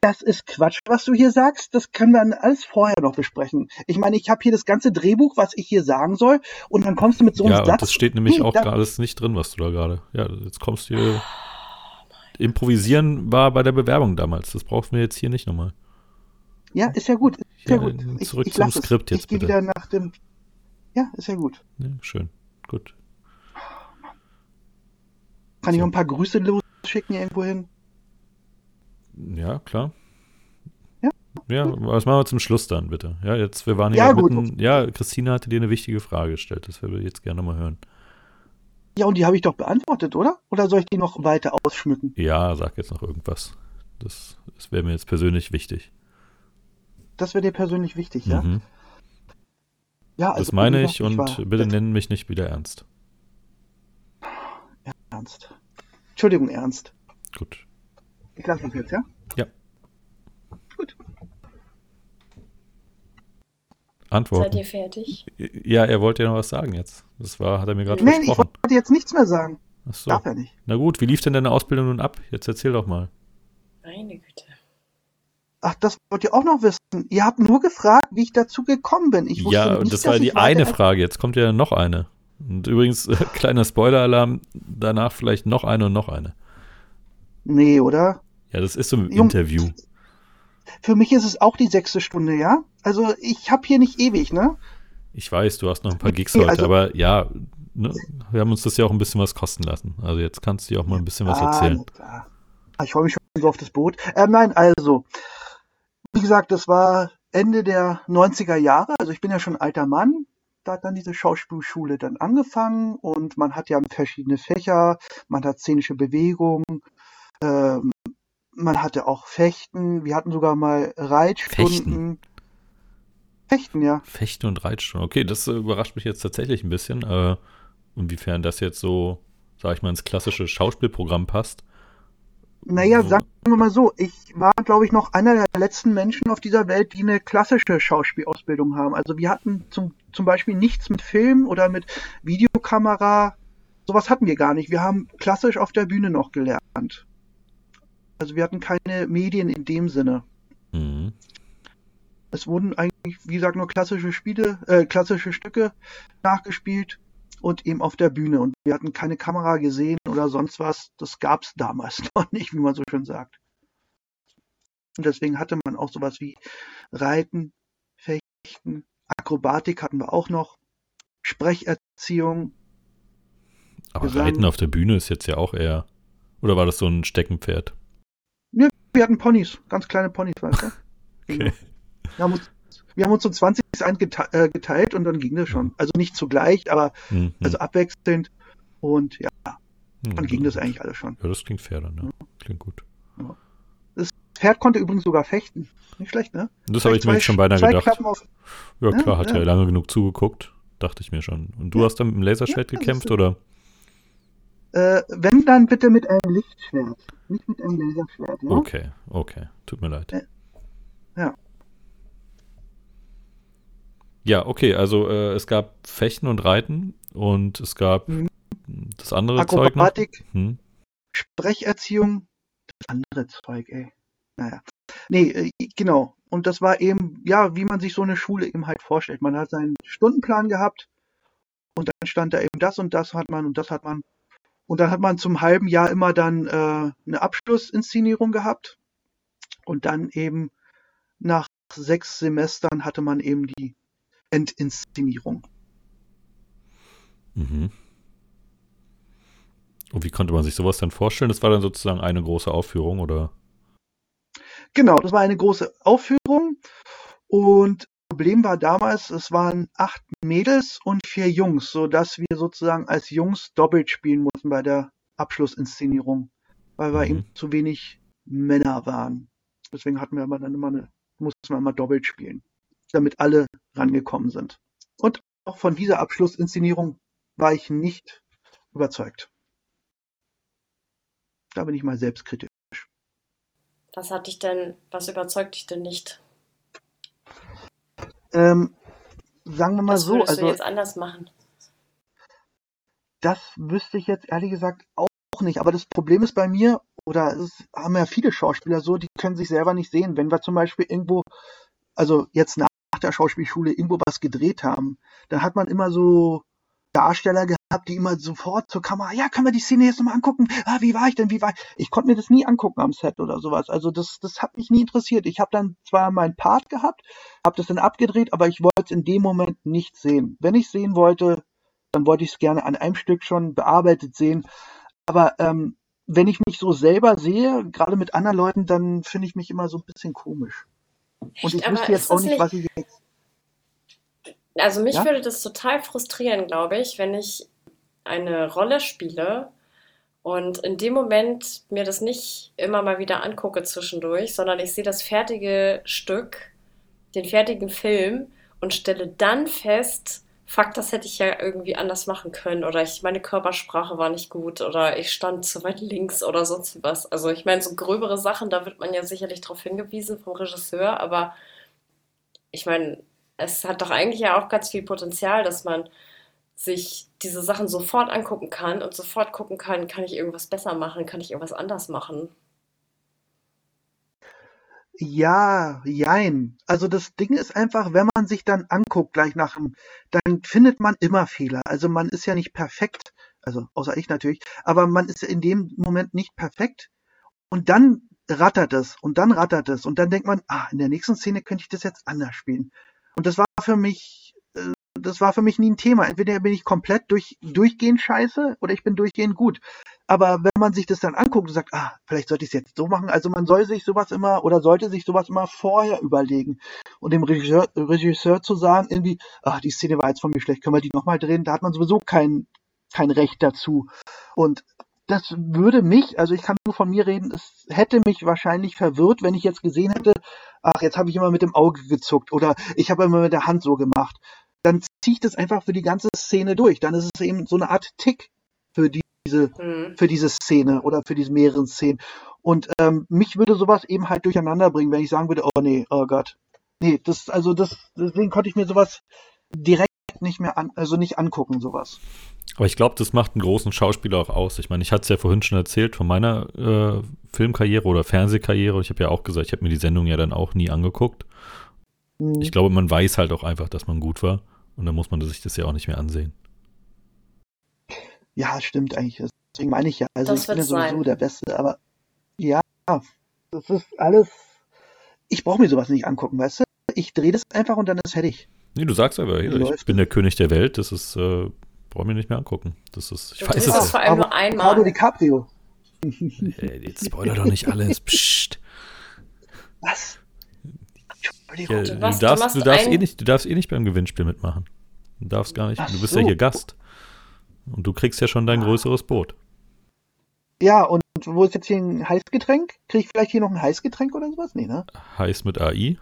Das ist Quatsch, was du hier sagst. Das können wir dann alles vorher noch besprechen. Ich meine, ich habe hier das ganze Drehbuch, was ich hier sagen soll, und dann kommst du mit so einem Ja, Satz. das steht nämlich Nee, auch alles nicht drin, was du da gerade. Ja, jetzt kommst du hier. Improvisieren war bei der Bewerbung damals. Das brauchen wir jetzt hier nicht nochmal. Ja, ist ja gut. Ist ja, Ja, gut. Ich, zurück ich zum lass es. Skript jetzt Ich bitte. wieder nach dem. Ja, ist ja gut. Ja, schön. Gut. Kann ich So. noch ein paar Grüße losschicken irgendwo hin? Ja, klar. Ja? Ja, was machen wir zum Schluss dann, bitte? Ja, jetzt, wir waren Ja, mitten. Ja, Christina hatte dir eine wichtige Frage gestellt. Das würde ich jetzt gerne mal hören. Ja, und die habe ich doch beantwortet, oder? Oder soll ich die noch weiter ausschmücken? Ja, sag jetzt noch irgendwas. Das, das wäre mir jetzt persönlich wichtig. Das wäre dir persönlich wichtig, ja? Mhm. Ja, Das also, meine wie ich und bitte nennen mich nicht wieder ernst. Ernst. Entschuldigung, Ernst. Gut. Ich lasse das jetzt, ja? Ja. Gut. Seid Antworten. ihr fertig? Ja, er wollte ja noch was sagen jetzt. Das war, hat er mir gerade Nee, ich versprochen. wollte jetzt nichts mehr sagen. Ach so. Darf er nicht. Na gut, wie lief denn deine Ausbildung nun ab? Jetzt erzähl doch mal. Meine Güte. Ach, das wollt ihr auch noch wissen. Ihr habt nur gefragt, wie ich dazu gekommen bin. Ich wusste ja, nicht, und das dass war die ich eine Frage. Jetzt kommt ja noch eine. Und übrigens, kleiner Spoiler-Alarm, danach vielleicht noch eine und noch eine. Nee, oder? Ja, das ist so ein Jung- Interview. Für mich ist es auch die sechste Stunde, ja? Also ich habe hier nicht ewig, ne? Ich weiß, du hast noch ein paar Gigs Nee, heute, also- aber ja, ne, wir haben uns das ja auch ein bisschen was kosten lassen. Also jetzt kannst du dir auch mal ein bisschen was erzählen. klar. Ah, Ich freue mich schon so auf das Boot. Ähm, nein, also, wie gesagt, das war Ende der 90er Jahre. Also ich bin ja schon ein alter Mann. Da hat dann diese Schauspielschule dann angefangen und man hat ja verschiedene Fächer. Man hat szenische Bewegung. Ähm, man hatte auch Fechten. Wir hatten sogar mal Reitstunden. Fechten, ja. Fechten und Reitstunden. Okay, das äh, überrascht mich jetzt tatsächlich ein bisschen. Äh, inwiefern das jetzt so, sag ich mal, ins klassische Schauspielprogramm passt. Naja, Wo- sagen wir mal so, ich war, glaube ich, noch einer der letzten Menschen auf dieser Welt, die eine klassische Schauspielausbildung haben. Also wir hatten zum, zum Beispiel nichts mit Film oder mit Videokamera. Sowas hatten wir gar nicht. Wir haben klassisch auf der Bühne noch gelernt. Also wir hatten keine Medien in dem Sinne. Mhm. Es wurden eigentlich, wie gesagt, nur klassische Spiele, äh, klassische Stücke nachgespielt und eben auf der Bühne. Und wir hatten keine Kamera gesehen oder sonst was. Das gab es damals noch nicht, wie man so schön sagt. Und deswegen hatte man auch sowas wie Reiten, Fechten, Akrobatik hatten wir auch noch, Sprecherziehung. Aber Gesang. Reiten auf der Bühne ist jetzt ja auch eher. Oder war das so ein Steckenpferd? Wir hatten Ponys, ganz kleine Ponys, weißt du? Okay. Haben uns, wir haben uns so 20 eins gete äh, geteilt und dann ging das schon. Also nicht zugleich, aber Mhm. also abwechselnd. Und ja, Mhm. dann ging das eigentlich alles schon. Ja, das klingt fair dann, ja. Klingt gut. Das Pferd konnte übrigens sogar fechten. Nicht schlecht, ne? Das habe ich mir jetzt schon beinahe gedacht. Auf, Ja, Ja, klar, hat ja ja. lange genug zugeguckt. Dachte ich mir schon. Und du Ja. hast dann mit dem Laserschwert Ja, gekämpft, oder? äh, wenn dann bitte mit einem Lichtschwert, nicht mit einem Laserschwert, ja? Okay, okay. Tut mir leid. Ja. Ja. Okay, also äh, es gab Fechten und Reiten und es gab Mhm. das andere Zeug. Akrobatik, Hm. Sprecherziehung, das andere Zeug, ey. Naja. Nee, äh, genau. Und das war eben, ja, wie man sich so eine Schule eben halt vorstellt. Man hat seinen Stundenplan gehabt und dann stand da eben das und das hat man und das hat man. Und dann hat man zum halben Jahr immer dann äh, eine Abschlussinszenierung gehabt. Und dann eben nach sechs Semestern hatte man eben die Endinszenierung. Mhm. Und wie konnte man sich sowas dann vorstellen? Das war dann sozusagen eine große Aufführung, oder? Genau, das war eine große Aufführung. Und das Problem war damals, es waren acht Mädels und vier Jungs, sodass wir sozusagen als Jungs doppelt spielen mussten bei der Abschlussinszenierung, weil wir Mhm. eben zu wenig Männer waren. Deswegen hatten wir aber dann immer eine, mussten wir immer doppelt spielen, damit alle rangekommen sind. Und auch von dieser Abschlussinszenierung war ich nicht überzeugt. Da bin ich mal selbstkritisch. Was hat dich denn, was überzeugt dich denn nicht? Ähm, sagen wir mal Was so, du also jetzt anders machen? das wüsste ich jetzt ehrlich gesagt auch nicht. Aber das Problem ist bei mir, oder es haben ja viele Schauspieler so, die können sich selber nicht sehen. Wenn wir zum Beispiel irgendwo, also jetzt nach der Schauspielschule irgendwo was gedreht haben, dann hat man immer so Darsteller gehabt, die immer sofort zur Kamera, ja, können wir die Szene jetzt nochmal angucken? Ah, wie war ich denn? Wie war ich? Ich konnte mir das nie angucken am Set oder sowas. Also das, das hat mich nie interessiert. Ich habe dann zwar meinen Part gehabt, habe das dann abgedreht, aber ich wollte es in dem Moment nicht sehen. Wenn ich sehen wollte, dann wollte ich es gerne an einem Stück schon bearbeitet sehen. Aber ähm, wenn ich mich so selber sehe, gerade mit anderen Leuten, dann finde ich mich immer so ein bisschen komisch. Und Echt? ich wüsste jetzt auch nicht, nicht, was ich jetzt. also mich Ja? würde das total frustrieren, glaube ich, wenn ich eine Rolle spiele und in dem Moment mir das nicht immer mal wieder angucke zwischendurch, sondern ich sehe das fertige Stück, den fertigen Film und stelle dann fest, fuck, das hätte ich ja irgendwie anders machen können. Oder ich, meine Körpersprache war nicht gut. Oder ich stand zu weit links oder sonst was. Also ich meine, so gröbere Sachen, da wird man ja sicherlich darauf hingewiesen vom Regisseur, aber ich meine, es hat doch eigentlich ja auch ganz viel Potenzial, dass man sich diese Sachen sofort angucken kann. Und sofort gucken kann, kann ich irgendwas besser machen, kann ich irgendwas anders machen. Ja, jein. Also das Ding ist einfach, wenn man sich dann anguckt gleich nach dem, dann findet man immer Fehler. Also man ist ja nicht perfekt, also außer ich natürlich, aber man ist in dem Moment nicht perfekt und dann rattert es und dann rattert es und dann denkt man, ah, in der nächsten Szene könnte ich das jetzt anders spielen. Und das war für mich, das war für mich nie ein Thema. Entweder bin ich komplett durch, durchgehend scheiße oder ich bin durchgehend gut. Aber wenn man sich das dann anguckt und sagt, ah, vielleicht sollte ich es jetzt so machen, also man soll sich sowas immer oder sollte sich sowas immer vorher überlegen. Und dem Regisseur, Regisseur zu sagen, irgendwie, ah, die Szene war jetzt von mir schlecht, können wir die nochmal drehen, da hat man sowieso kein, kein Recht dazu. Und das würde mich, also ich kann nur von mir reden, es hätte mich wahrscheinlich verwirrt, wenn ich jetzt gesehen hätte, ach, jetzt habe ich immer mit dem Auge gezuckt oder ich habe immer mit der Hand so gemacht. Dann ziehe ich das einfach für die ganze Szene durch. Dann ist es eben so eine Art Tick für diese, Hm. für diese Szene oder für diese mehreren Szenen. Und ähm, mich würde sowas eben halt durcheinander bringen, wenn ich sagen würde, oh nee, oh Gott. Nee, das, also das, deswegen konnte ich mir sowas direkt nicht mehr an, also nicht angucken, sowas. Aber ich glaube, das macht einen großen Schauspieler auch aus. Ich meine, ich hatte es ja vorhin schon erzählt von meiner äh, Filmkarriere oder Fernsehkarriere. Ich habe ja auch gesagt, ich habe mir die Sendung ja dann auch nie angeguckt. Hm. Ich glaube, man weiß halt auch einfach, dass man gut war. Und dann muss man sich das ja auch nicht mehr ansehen. Ja, stimmt eigentlich. Deswegen meine ich ja, also Das ich bin ja sowieso sein. der Beste, aber ja, das ist alles. Ich brauche mir sowas nicht angucken, weißt du? Ich drehe das einfach und dann ist fertig. Nee, du sagst aber, hey, ich Läuft. bin der König der Welt. Das ist, äh, brauche mir nicht mehr angucken. Das ist, ich Du weiß es das ja. vor allem nur einmal. DiCaprio. Ey, jetzt spoiler doch nicht alles. Psst. Was? Ja, Entschuldigung. du, Du machst- du darfst, du, darfst eh nicht, du darfst eh nicht beim Gewinnspiel mitmachen. Du darfst gar nicht. Ach Du bist so. ja hier Gast. Und du kriegst ja schon dein größeres Boot. Ja, und wo ist jetzt hier ein Heißgetränk? Kriege ich vielleicht hier noch ein Heißgetränk oder sowas? Nee, ne? Heiß mit AI.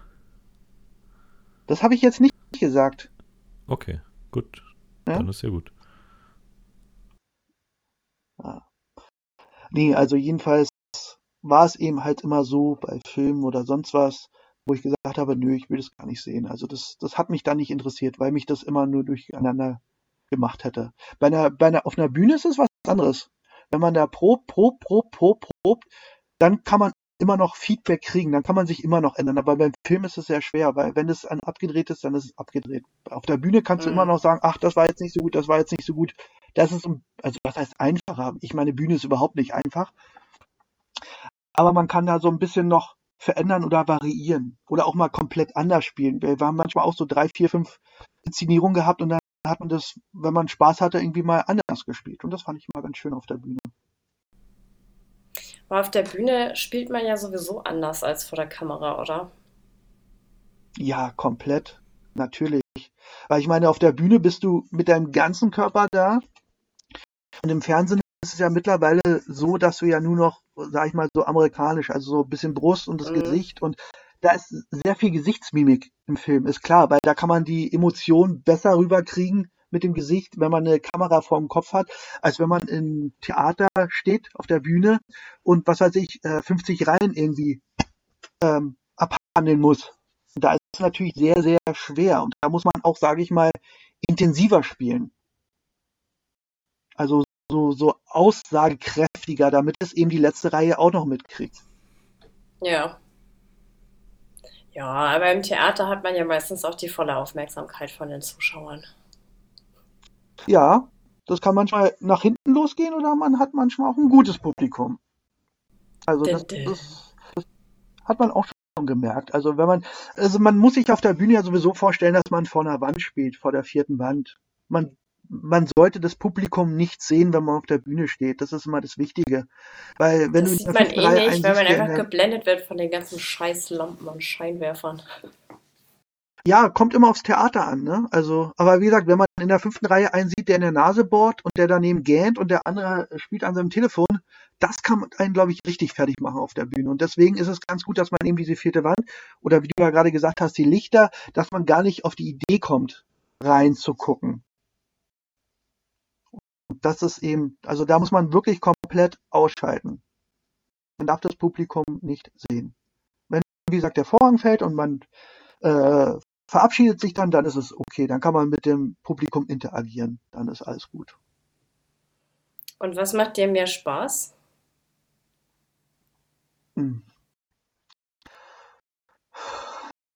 Das habe ich jetzt nicht gesagt. Okay, gut. Ja? Dann ist ja gut. Nee, also jedenfalls war es eben halt immer so bei Filmen oder sonst was, wo ich gesagt habe, nö, ich will das gar nicht sehen. Also das, das hat mich dann nicht interessiert, weil mich das immer nur durcheinander gemacht hätte. Bei einer, bei einer, auf einer Bühne ist es was anderes. Wenn man da probt, probt, probt, probt, probt, dann kann man immer noch Feedback kriegen, dann kann man sich immer noch ändern. Aber beim Film ist es sehr schwer, weil wenn es an abgedreht ist, dann ist es abgedreht. Auf der Bühne kannst du Mhm. immer noch sagen, ach, das war jetzt nicht so gut, das war jetzt nicht so gut. Das ist, also was heißt einfacher? Ich meine, Bühne ist überhaupt nicht einfach. Aber man kann da so ein bisschen noch verändern oder variieren. Oder auch mal komplett anders spielen. Wir haben manchmal auch so drei, vier, fünf Inszenierung gehabt und dann hat man das, wenn man Spaß hatte, irgendwie mal anders gespielt. Und das fand ich immer ganz schön auf der Bühne. Aber auf der Bühne spielt man ja sowieso anders als vor der Kamera, oder? Ja, komplett. Natürlich. Weil ich meine, auf der Bühne bist du mit deinem ganzen Körper da. Und im Fernsehen ist es ja mittlerweile so, dass du ja nur noch, sag ich mal, so amerikanisch, also so ein bisschen Brust und das mhm. Gesicht und da ist sehr viel Gesichtsmimik im Film, ist klar, weil da kann man die Emotionen besser rüberkriegen mit dem Gesicht, wenn man eine Kamera vor dem Kopf hat, als wenn man im Theater steht, auf der Bühne und was weiß ich, 50 äh, Reihen irgendwie ähm, abhandeln muss. Und da ist es natürlich sehr, sehr schwer. Und da muss man auch, sage ich mal, intensiver spielen. Also so, so aussagekräftiger, damit es eben die letzte Reihe auch noch mitkriegt. Ja. Ja, aber im Theater hat man ja meistens auch die volle Aufmerksamkeit von den Zuschauern. Ja, das kann manchmal nach hinten losgehen oder man hat manchmal auch ein gutes Publikum. Also das, das, das hat man auch schon gemerkt. Also wenn man, also man muss sich auf der Bühne ja sowieso vorstellen, dass man vor einer Wand spielt, vor der vierten Wand. Man man sollte das Publikum nicht sehen, wenn man auf der Bühne steht. Das ist immer das Wichtige. Weil wenn das du sieht man eh nicht, weil man einfach geblendet wird von den ganzen Scheißlampen und Scheinwerfern. Ja, kommt immer aufs Theater an, ne? Also, aber wie gesagt, wenn man in der fünften Reihe einen sieht, der in der Nase bohrt und der daneben gähnt und der andere spielt an seinem Telefon, das kann einen, glaube ich, richtig fertig machen auf der Bühne. Und deswegen ist es ganz gut, dass man eben diese vierte Wand oder wie du ja gerade gesagt hast, die Lichter, dass man gar nicht auf die Idee kommt, reinzugucken das ist eben, also da muss man wirklich komplett ausschalten. Man darf das Publikum nicht sehen. Wenn, wie gesagt, der Vorhang fällt und man äh, verabschiedet sich dann, dann ist es okay. Dann kann man mit dem Publikum interagieren. Dann ist alles gut. Und was macht dir mehr Spaß? Hm.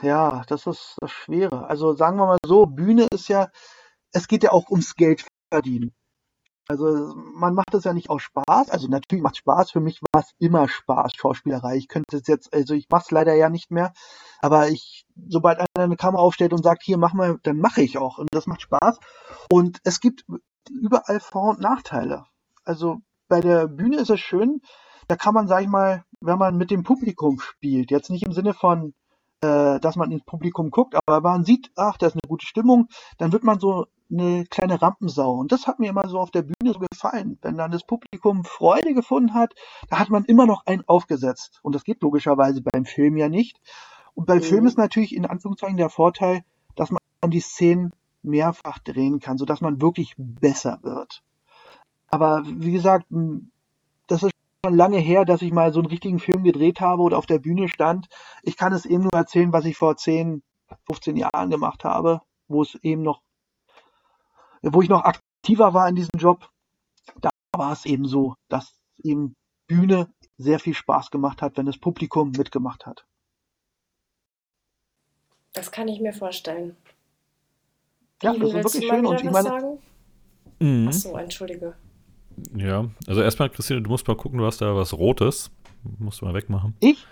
Ja, das ist das Schwere. Also sagen wir mal so, Bühne ist ja, es geht ja auch ums Geld verdienen. Also man macht das ja nicht aus Spaß. Also natürlich macht Spaß. Für mich war es immer Spaß, Schauspielerei. Ich könnte es jetzt, also ich mache es leider ja nicht mehr. Aber ich, sobald einer eine Kamera aufstellt und sagt, hier mach mal, dann mache ich auch. Und das macht Spaß. Und es gibt überall Vor- und Nachteile. Also bei der Bühne ist es schön, da kann man, sag ich mal, wenn man mit dem Publikum spielt, jetzt nicht im Sinne von, äh, dass man ins Publikum guckt, aber man sieht, ach, da ist eine gute Stimmung, dann wird man so eine kleine Rampensau. Und das hat mir immer so auf der Bühne so gefallen. Wenn dann das Publikum Freude gefunden hat, da hat man immer noch einen aufgesetzt. Und das geht logischerweise beim Film ja nicht. Und beim mhm. Film ist natürlich in Anführungszeichen der Vorteil, dass man die Szenen mehrfach drehen kann, sodass man wirklich besser wird. Aber wie gesagt, das ist schon lange her, dass ich mal so einen richtigen Film gedreht habe oder auf der Bühne stand. Ich kann es eben nur erzählen, was ich vor 10, 15 Jahren gemacht habe, wo es eben noch wo ich noch aktiver war in diesem Job, da war es eben so, dass eben Bühne sehr viel Spaß gemacht hat, wenn das Publikum mitgemacht hat. Das kann ich mir vorstellen. Ja, das ist wirklich schön. Und ich meine, sagen? Mhm. Achso, entschuldige. Ja, also erstmal, Christine, du musst mal gucken, du hast da was Rotes. Musst du mal wegmachen. Ich?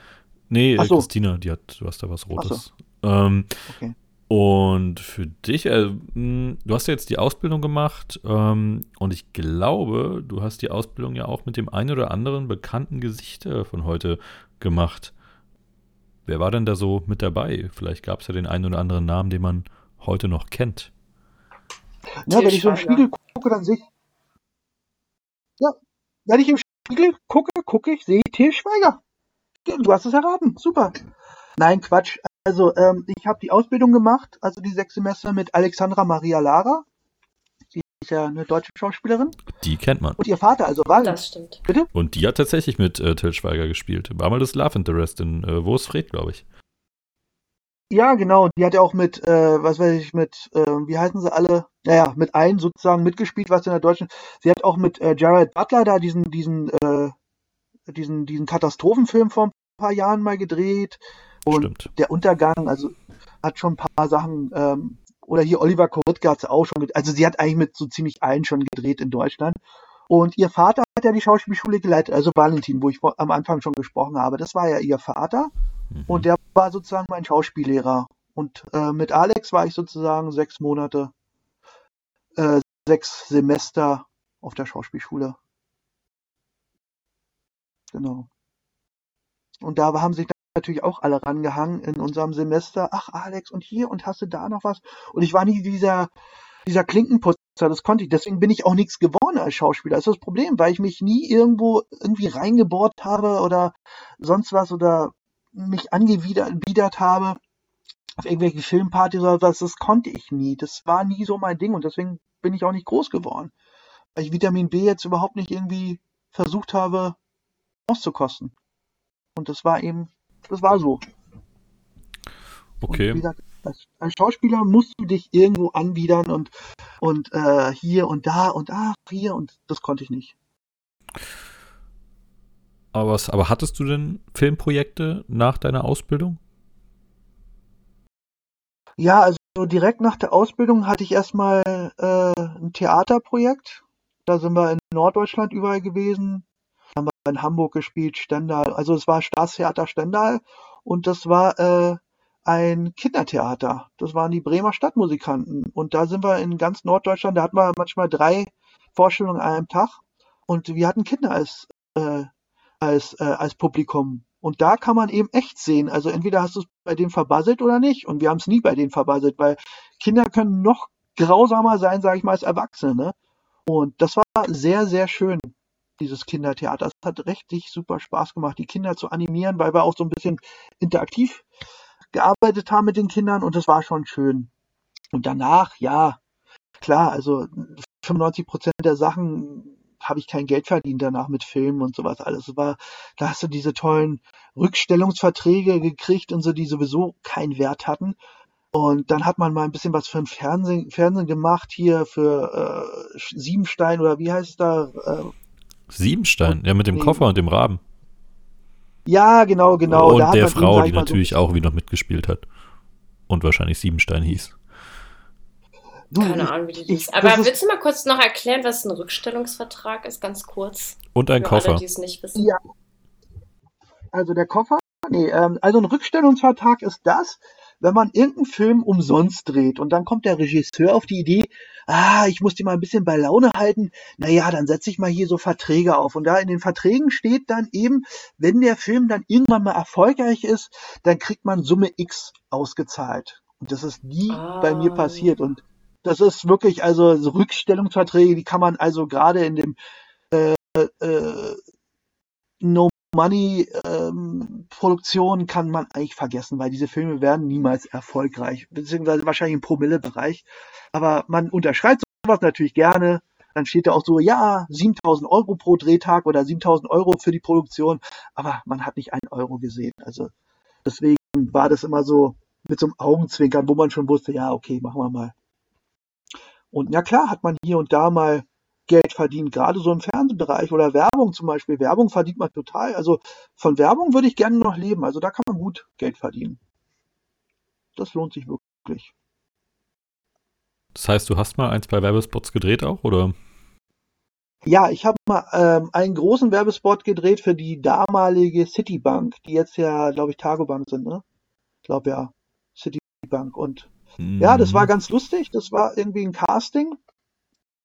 Nee, so. Christina, die hat, du hast da was Rotes. So. Ähm, okay. Und für dich, äh, du hast ja jetzt die Ausbildung gemacht ähm, und ich glaube, du hast die Ausbildung ja auch mit dem einen oder anderen bekannten Gesicht äh, von heute gemacht. Wer war denn da so mit dabei? Vielleicht gab es ja den einen oder anderen Namen, den man heute noch kennt. Ja, wenn ich so im Spiegel gucke, dann sehe ich. Ja, wenn ich im Spiegel gucke, gucke ich, sehe ich Til Schweiger. Du hast es erraten. Super. Nein, Quatsch. Also, ähm, ich habe die Ausbildung gemacht, also die sechs Semester mit Alexandra Maria Lara. Die ist ja eine deutsche Schauspielerin. Die kennt man. Und ihr Vater, also war. Das stimmt. Bitte? Und die hat tatsächlich mit äh, Till Schweiger gespielt. War mal das Love Interest in äh, Wo ist Fred, glaube ich. Ja, genau. Die hat ja auch mit, äh, was weiß ich, mit, äh, wie heißen sie alle? Naja, mit allen sozusagen mitgespielt, was in der deutschen. Sie hat auch mit äh, Jared Butler da diesen, diesen, äh, diesen, diesen Katastrophenfilm vor ein paar Jahren mal gedreht. Und Stimmt. der Untergang, also hat schon ein paar Sachen, ähm, oder hier Oliver Korotka hat auch schon, also sie hat eigentlich mit so ziemlich allen schon gedreht in Deutschland. Und ihr Vater hat ja die Schauspielschule geleitet, also Valentin, wo ich am Anfang schon gesprochen habe. Das war ja ihr Vater. Mhm. Und der war sozusagen mein Schauspiellehrer. Und äh, mit Alex war ich sozusagen sechs Monate, äh, sechs Semester auf der Schauspielschule. Genau. Und da haben sich natürlich auch alle rangehangen in unserem Semester. Ach, Alex, und hier und hast du da noch was? Und ich war nie dieser, dieser Klinkenputzer, das konnte ich. Deswegen bin ich auch nichts geworden als Schauspieler. Das ist das Problem, weil ich mich nie irgendwo irgendwie reingebohrt habe oder sonst was oder mich angewidert habe auf irgendwelche Filmpartys oder was. Das konnte ich nie. Das war nie so mein Ding und deswegen bin ich auch nicht groß geworden. Weil ich Vitamin B jetzt überhaupt nicht irgendwie versucht habe auszukosten. Und das war eben, das war so. Okay. Und wie gesagt, als, als Schauspieler musst du dich irgendwo anbiedern und, und äh, hier und da und ach, hier und das konnte ich nicht. Aber, was, aber hattest du denn Filmprojekte nach deiner Ausbildung? Ja, also direkt nach der Ausbildung hatte ich erstmal äh, ein Theaterprojekt. Da sind wir in Norddeutschland überall gewesen. In Hamburg gespielt, Stendal. Also es war Staatstheater Stendal und das war äh, ein Kindertheater. Das waren die Bremer Stadtmusikanten. Und da sind wir in ganz Norddeutschland, da hatten wir manchmal drei Vorstellungen an einem Tag. Und wir hatten Kinder als, äh, als, äh, als Publikum. Und da kann man eben echt sehen. Also entweder hast du es bei denen verbasselt oder nicht. Und wir haben es nie bei denen verbasselt, weil Kinder können noch grausamer sein, sage ich mal, als Erwachsene. Ne? Und das war sehr, sehr schön, dieses Kindertheater. Es hat richtig super Spaß gemacht, die Kinder zu animieren, weil wir auch so ein bisschen interaktiv gearbeitet haben mit den Kindern und das war schon schön. Und danach, ja, klar, also 95 Prozent der Sachen habe ich kein Geld verdient danach mit Filmen und sowas alles. Es war, da hast du diese tollen Rückstellungsverträge gekriegt und so, die sowieso keinen Wert hatten. Und dann hat man mal ein bisschen was für ein Fernsehen, Fernsehen gemacht, hier für äh, Siebenstein oder wie heißt es da? Äh, Siebenstein, ja, mit dem nee. Koffer und dem Raben. ja, genau, genau. und da der Frau, die natürlich auch wieder mitgespielt hat. Und wahrscheinlich Siebenstein hieß. So, du, Keine Ahnung, wie die hieß. Aber willst du mal kurz noch erklären, was ein Rückstellungsvertrag ist, ganz kurz? Und ein Für Koffer. alle, die es nicht wissen. Ja. Also der Koffer? Nee, ähm, also ein Rückstellungsvertrag ist das, wenn man irgendeinen Film umsonst dreht und dann kommt der Regisseur auf die Idee, ah, ich muss die mal ein bisschen bei Laune halten, naja, dann setze ich mal hier so Verträge auf. Und da in den Verträgen steht dann eben, wenn der Film dann irgendwann mal erfolgreich ist, dann kriegt man Summe X ausgezahlt. Und das ist nie bei mir Ah. passiert. Und das ist wirklich, also so Rückstellungsverträge, die kann man also gerade in dem äh, äh, No Money ähm, kann man eigentlich vergessen, weil diese Filme werden niemals erfolgreich, beziehungsweise wahrscheinlich im Promillebereich. Aber man unterschreibt sowas natürlich gerne. Dann steht da auch so, ja, 7000 Euro pro Drehtag oder 7000 Euro für die Produktion. Aber man hat nicht einen Euro gesehen. Also deswegen war das immer so mit so einem Augenzwinkern, wo man schon wusste, ja, okay, machen wir mal. Und ja klar hat man hier und da mal Geld verdient, gerade so im Fernsehbereich oder Werbung zum Beispiel. Werbung verdient man total. Also von Werbung würde ich gerne noch leben. Also da kann man gut Geld verdienen. Das lohnt sich wirklich. Das heißt, du hast mal ein, zwei Werbespots gedreht auch, oder? Ja, ich habe mal ähm, einen großen Werbespot gedreht für die damalige Citibank, die jetzt ja, glaube ich, Targobank sind, ne? Ich glaube ja, Citibank. Und ja, das war Mhm. ganz lustig. Das war irgendwie ein Casting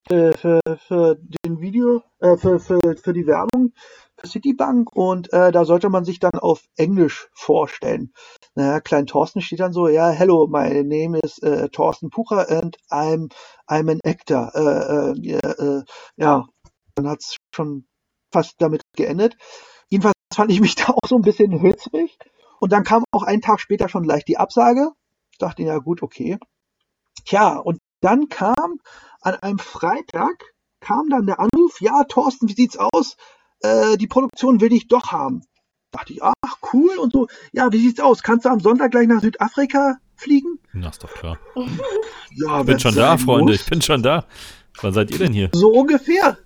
für, für den Video, äh, für, für, für die Werbung für Citibank und äh, da sollte man sich dann auf Englisch vorstellen. Naja, Klein Thorsten steht dann so, ja, hello, my name is äh, Thorsten Pucher and I'm, I'm an actor. Äh, äh, ja, äh, dann hat's schon fast damit geendet. Jedenfalls fand ich mich da auch so ein bisschen hölzrig. Und dann kam auch einen Tag später schon gleich die Absage. Ich dachte, ja gut, okay. Tja, und dann kam an einem Freitag, kam dann der Anruf, ja, Thorsten, wie sieht's aus? Äh, die Produktion will dich doch haben. Dachte ich, ach, cool und so. Ja, wie sieht's aus? Kannst du am Sonntag gleich nach Südafrika fliegen? Na, ist doch klar. Ja, Ich bin schon da, Freunde. muss. Ich bin schon da. Wann seid ihr denn hier? So ungefähr.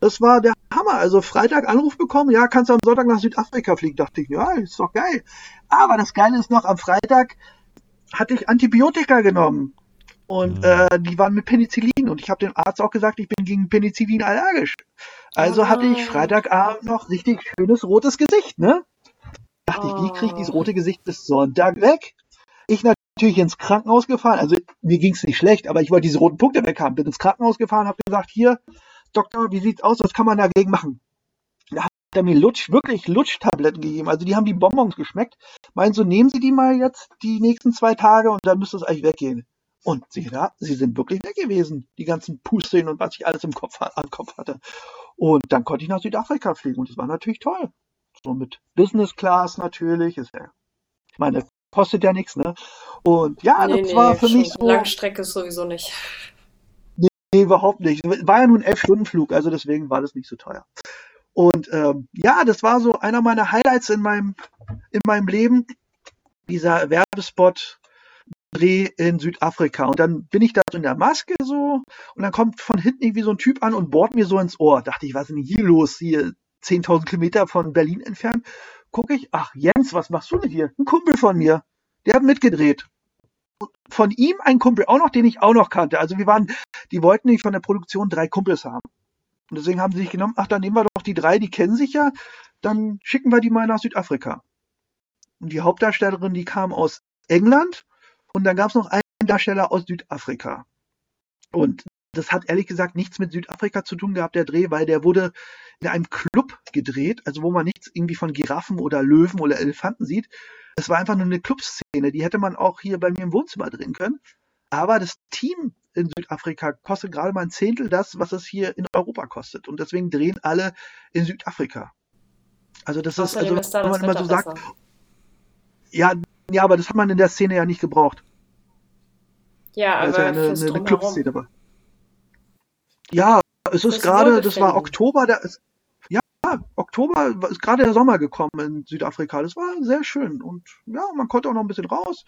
Das war der Hammer. Also Freitag Anruf bekommen, ja, kannst du am Sonntag nach Südafrika fliegen. Dachte ich, ja, ist doch geil. Aber das Geile ist noch, am Freitag hatte ich Antibiotika genommen. Und Mhm. äh, die waren mit Penicillin. Und ich habe dem Arzt auch gesagt, ich bin gegen Penicillin allergisch. Also hatte ich Ah. Freitagabend noch richtig schönes rotes Gesicht, ne? Dachte ich, wie kriege ich dieses Oh. rote Gesicht bis Sonntag weg? Ich natürlich ins Krankenhaus gefahren. Also mir ging es nicht schlecht, aber ich wollte diese roten Punkte weg haben. Bin ins Krankenhaus gefahren, habe gesagt, hier, Doktor, wie sieht's aus? Was kann man dagegen machen? Da hat er mir Lutsch, wirklich Lutschtabletten gegeben. Also die haben die Bonbons geschmeckt. Meinen so, nehmen Sie die mal jetzt die nächsten zwei Tage und dann müsste es eigentlich weggehen. Und siehe da, sie sind wirklich weg gewesen. Die ganzen Pusteln und was ich alles im Kopf, am Kopf hatte. Und dann konnte ich nach Südafrika fliegen und das war natürlich toll. So mit Business Class natürlich. Ist ja, ich meine, kostet ja nichts, ne? Und ja, Nee, das war nee, für schon mich so. Langstrecke sowieso nicht. Nee, überhaupt nicht. War ja nur ein Elf-Stunden-Flug, also deswegen war das nicht so teuer. Und ähm, ja, das war so einer meiner Highlights in meinem, in meinem Leben, dieser Werbespot Dreh in Südafrika. Und dann bin ich da so in der Maske so und dann kommt von hinten irgendwie so ein Typ an und bohrt mir so ins Ohr. Dachte ich, was ist denn hier los? Hier 10.000 Kilometer von Berlin entfernt. Gucke ich, ach Jens, was machst du denn hier? Ein Kumpel von mir, der hat mitgedreht. Von ihm ein Kumpel auch noch, den ich auch noch kannte. Also wir waren die wollten nicht von der Produktion drei Kumpels haben. Und deswegen haben sie sich genommen, ach, dann nehmen wir doch die drei, die kennen sich ja, dann schicken wir die mal nach Südafrika. Und die Hauptdarstellerin, die kam aus England und dann gab es noch einen Darsteller aus Südafrika. Und das hat ehrlich gesagt nichts mit Südafrika zu tun gehabt, der Dreh, weil der wurde in einem Club gedreht, also wo man nichts irgendwie von Giraffen oder Löwen oder Elefanten sieht. Es war einfach nur eine Clubszene, die hätte man auch hier bei mir im Wohnzimmer drehen können. Aber das Team in Südafrika kostet gerade mal ein Zehntel das, was es hier in Europa kostet. Und deswegen drehen alle in Südafrika. Also das ist, Außerdem also ist da wenn das man immer so sagt, ja, ja, aber das hat man in der Szene ja nicht gebraucht. Ja, Weil aber eine, fürs eine, eine Drumherum. Clubszene war. Ja, es ist gerade, das war. Oktober, da ist, ja, Oktober ist gerade der Sommer gekommen in Südafrika. Das war sehr schön. Und ja, man konnte auch noch ein bisschen raus.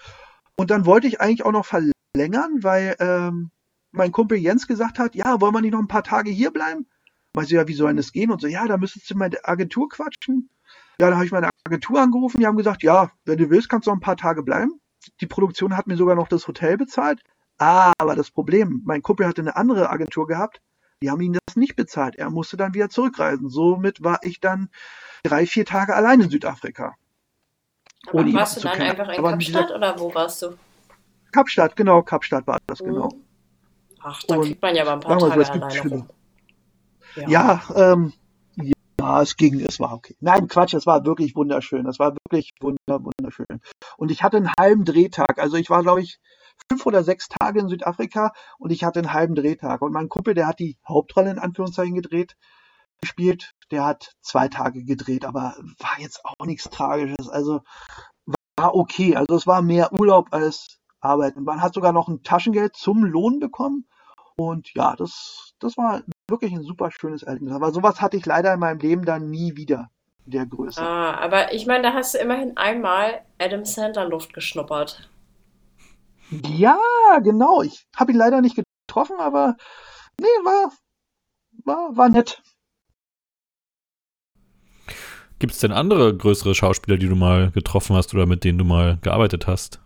Und dann wollte ich eigentlich auch noch verlängern, weil ähm, mein Kumpel Jens gesagt hat, ja, wollen wir nicht noch ein paar Tage hier bleiben? Weißt du ja, wie soll denn das gehen? Und so, ja, da müsstest du mal der Agentur quatschen. Ja, dann habe ich meine Agentur angerufen, die haben gesagt, ja, wenn du willst, kannst du noch ein paar Tage bleiben. Die Produktion hat mir sogar noch das Hotel bezahlt. Ah, aber das Problem, mein Kumpel hatte eine andere Agentur gehabt, die haben ihm das nicht bezahlt. Er musste dann wieder zurückreisen. Somit war ich dann drei, vier Tage allein in Südafrika. Aber Ohne warst du dann kennen. einfach in Aber Kapstadt oder wo warst du? Kapstadt, genau, Kapstadt war das, genau. Ach, da Und kriegt man ja aber ein paar so, Tage gibt alleine rum. Ja, ähm, ja, es ging, es war okay. Nein, Quatsch, es war wirklich wunderschön. Es war wirklich wunder, wunderschön. Und ich hatte einen halben Drehtag. Also ich war, glaube ich, fünf oder sechs Tage in Südafrika und ich hatte einen halben Drehtag. Und mein Kumpel, der hat die Hauptrolle in Anführungszeichen gedreht, gespielt. Der hat zwei Tage gedreht, aber war jetzt auch nichts Tragisches. Also war okay. Also es war mehr Urlaub als Arbeit. Und man hat sogar noch ein Taschengeld zum Lohn bekommen. Und ja, das, das war wirklich ein super schönes Erlebnis. Aber sowas hatte ich leider in meinem Leben dann nie wieder der Größe. Ah, aber ich meine, da hast du immerhin einmal Adam Sandler Luft geschnuppert. Ja, genau. Ich habe ihn leider nicht getroffen, aber nee, war, war, war nett. Gibt es denn andere größere Schauspieler, die du mal getroffen hast oder mit denen du mal gearbeitet hast?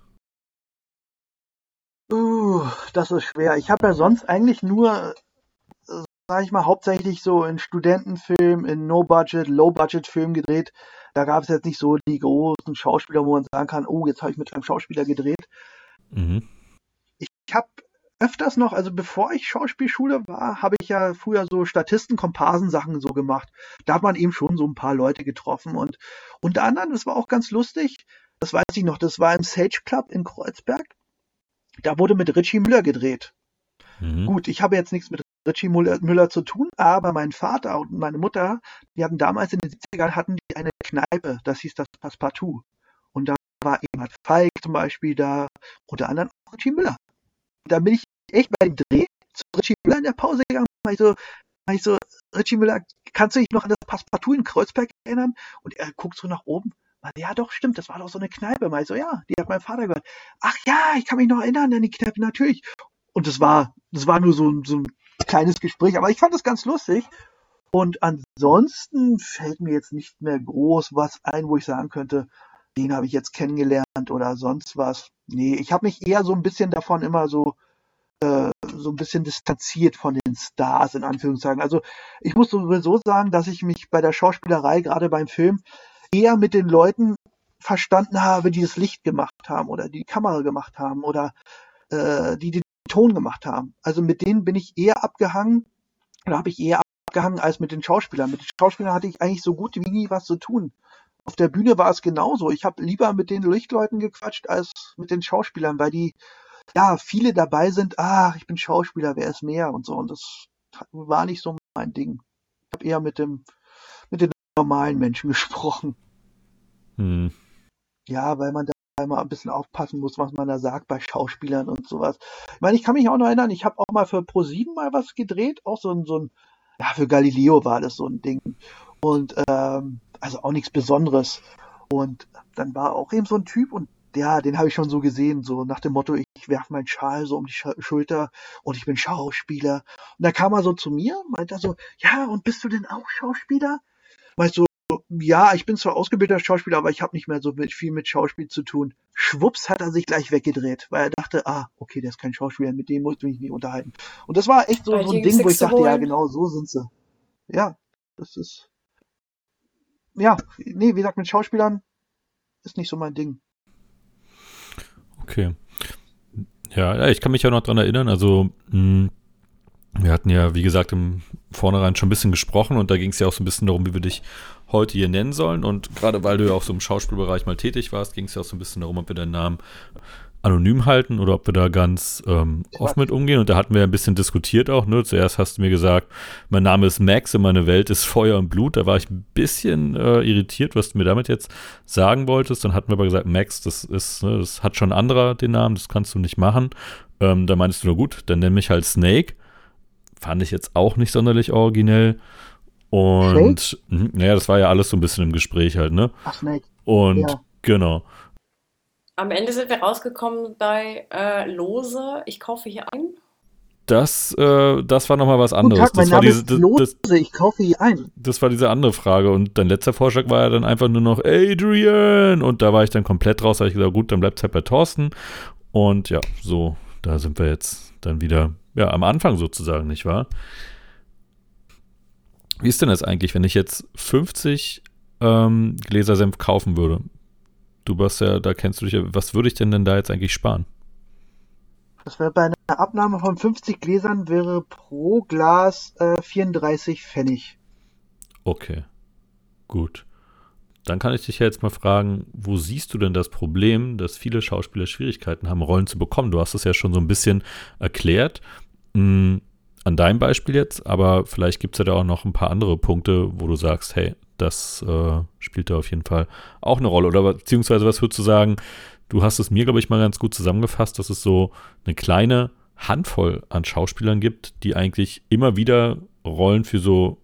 Uh, das ist schwer. Ich habe ja sonst eigentlich nur, äh, sag ich mal, hauptsächlich so in Studentenfilmen, in No-Budget, Low-Budget-Filmen gedreht. Da gab es jetzt nicht so die großen Schauspieler, wo man sagen kann, oh, jetzt habe ich mit einem Schauspieler gedreht. Mhm. Ich habe öfters noch, also bevor ich Schauspielschule war, habe ich ja früher so Statisten, Komparsen-Sachen so gemacht. Da hat man eben schon so ein paar Leute getroffen und unter anderem, das war auch ganz lustig, das weiß ich noch, das war im Sage Club in Kreuzberg. Da wurde mit Richie Müller gedreht. Mhm. Gut, ich habe jetzt nichts mit Richie Müller, zu tun, aber mein Vater und meine Mutter, die hatten damals in den 70ern hatten die eine Kneipe, das hieß das Passepartout. Und da war Eberhard Falk zum Beispiel da, unter anderem auch Richie Müller. Da bin ich echt bei dem Dreh zu Richie Müller in der Pause gegangen, weil ich so, ich so, Richie Müller, kannst du dich noch an das Passepartout in Kreuzberg erinnern? Und er guckt so nach oben. Ja, doch, stimmt, das war doch so eine Kneipe. Mal so, ja, die hat mein Vater gehört. Ach ja, ich kann mich noch erinnern an die Kneipe, natürlich. Und das war, das war nur so, so ein kleines Gespräch, aber ich fand das ganz lustig. Und ansonsten fällt mir jetzt nicht mehr groß was ein, wo ich sagen könnte, den habe ich jetzt kennengelernt oder sonst was. Nee, ich habe mich eher so ein bisschen davon immer so, äh, so ein bisschen distanziert von den Stars, in Anführungszeichen. Also ich muss sowieso sagen, dass ich mich bei der Schauspielerei, gerade beim Film, eher mit den Leuten verstanden habe, die das Licht gemacht haben oder die Kamera gemacht haben oder äh, die den Ton gemacht haben. Also mit denen bin ich eher abgehangen, oder habe ich eher abgehangen als mit den Schauspielern. Mit den Schauspielern hatte ich eigentlich so gut wie nie was zu tun. Auf der Bühne war es genauso. Ich habe lieber mit den Lichtleuten gequatscht als mit den Schauspielern, weil die, ja, viele dabei sind, ach, ich bin Schauspieler, wer ist mehr und so. Und das war nicht so mein Ding. Ich habe eher mit dem, mit den normalen Menschen gesprochen. Hm. Ja, weil man da immer ein bisschen aufpassen muss, was man da sagt bei Schauspielern und sowas. Ich meine, ich kann mich auch noch erinnern, ich habe auch mal für Pro7 mal was gedreht, auch so ein, so ein, ja, für Galileo war das so ein Ding. Und ähm, also auch nichts Besonderes. Und dann war auch eben so ein Typ und ja, den habe ich schon so gesehen, so nach dem Motto, ich werfe meinen Schal so um die Sch Schulter und ich bin Schauspieler. Und da kam er so zu mir, meinte er so, ja, und bist du denn auch Schauspieler? Meinst du, ja, ich bin zwar ausgebildeter Schauspieler, aber ich habe nicht mehr so viel mit Schauspiel zu tun. Schwupps hat er sich gleich weggedreht, weil er dachte, ah, okay, der ist kein Schauspieler, mit dem muss ich mich nicht unterhalten. Und das war echt so, so ein Ding, wo ich dachte, ja, genau, so sind sie. Ja, das ist. Ja, nee, wie gesagt, mit Schauspielern ist nicht so mein Ding. Okay. Ja, ich kann mich ja noch dran erinnern, also mh, hm, wir hatten ja, wie gesagt, im Vornherein schon ein bisschen gesprochen und da ging es ja auch so ein bisschen darum, wie wir dich heute hier nennen sollen. Und gerade weil du ja auch so im Schauspielbereich mal tätig warst, ging es ja auch so ein bisschen darum, ob wir deinen Namen anonym halten oder ob wir da ganz ähm, offen mit umgehen. Und da hatten wir ein bisschen diskutiert auch. Ne? Zuerst hast du mir gesagt, mein Name ist Max und meine Welt ist Feuer und Blut. Da war ich ein bisschen äh, irritiert, was du mir damit jetzt sagen wolltest. Dann hatten wir aber gesagt, Max, das ist, ne, das hat schon anderer den Namen, das kannst du nicht machen. Ähm, da meinst du nur gut, dann nenn mich halt Snake. Fand ich jetzt auch nicht sonderlich originell. Und Snake? Mh, naja, das war ja alles so ein bisschen im Gespräch halt, ne? Ach, Snake. Und ja. genau. Am Ende sind wir rausgekommen bei äh, Lose, ich kaufe hier ein. Das, äh, das war nochmal was anderes. Tag, das war diese, das, Lose, ich kaufe hier ein. Das war diese andere Frage. Und dein letzter Vorschlag war ja dann einfach nur noch Adrian. Und da war ich dann komplett raus. Da habe ich gesagt, gut, dann bleibt es halt bei Thorsten. Und ja, so, da sind wir jetzt dann wieder ja, am Anfang sozusagen, nicht wahr? Wie ist denn das eigentlich, wenn ich jetzt 50 ähm, Gläser Senf kaufen würde? Du warst ja, da kennst du dich ja. Was würde ich denn denn da jetzt eigentlich sparen? Das wäre bei einer Abnahme von 50 Gläsern wäre pro Glas äh, 34 Pfennig. Okay, gut. Dann kann ich dich ja jetzt mal fragen, wo siehst du denn das Problem, dass viele Schauspieler Schwierigkeiten haben, Rollen zu bekommen? Du hast es ja schon so ein bisschen erklärt. Hm, an deinem Beispiel jetzt, aber vielleicht gibt es ja da auch noch ein paar andere Punkte, wo du sagst, hey, das äh, spielt da auf jeden Fall auch eine Rolle. Oder beziehungsweise was würdest du sagen, du hast es mir, glaube ich, mal ganz gut zusammengefasst, dass es so eine kleine Handvoll an Schauspielern gibt, die eigentlich immer wieder Rollen für so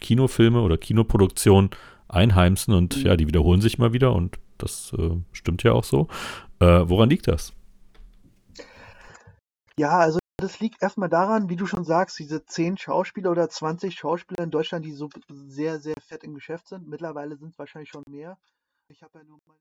Kinofilme oder Kinoproduktionen einheimsen und mhm. ja, die wiederholen sich immer wieder und das äh, stimmt ja auch so. Äh, woran liegt das? Ja, also das liegt erstmal daran, wie du schon sagst, diese 10 Schauspieler oder 20 Schauspieler in Deutschland, die so sehr, sehr fett im Geschäft sind. Mittlerweile sind es wahrscheinlich schon mehr. Ich habe ja nur mal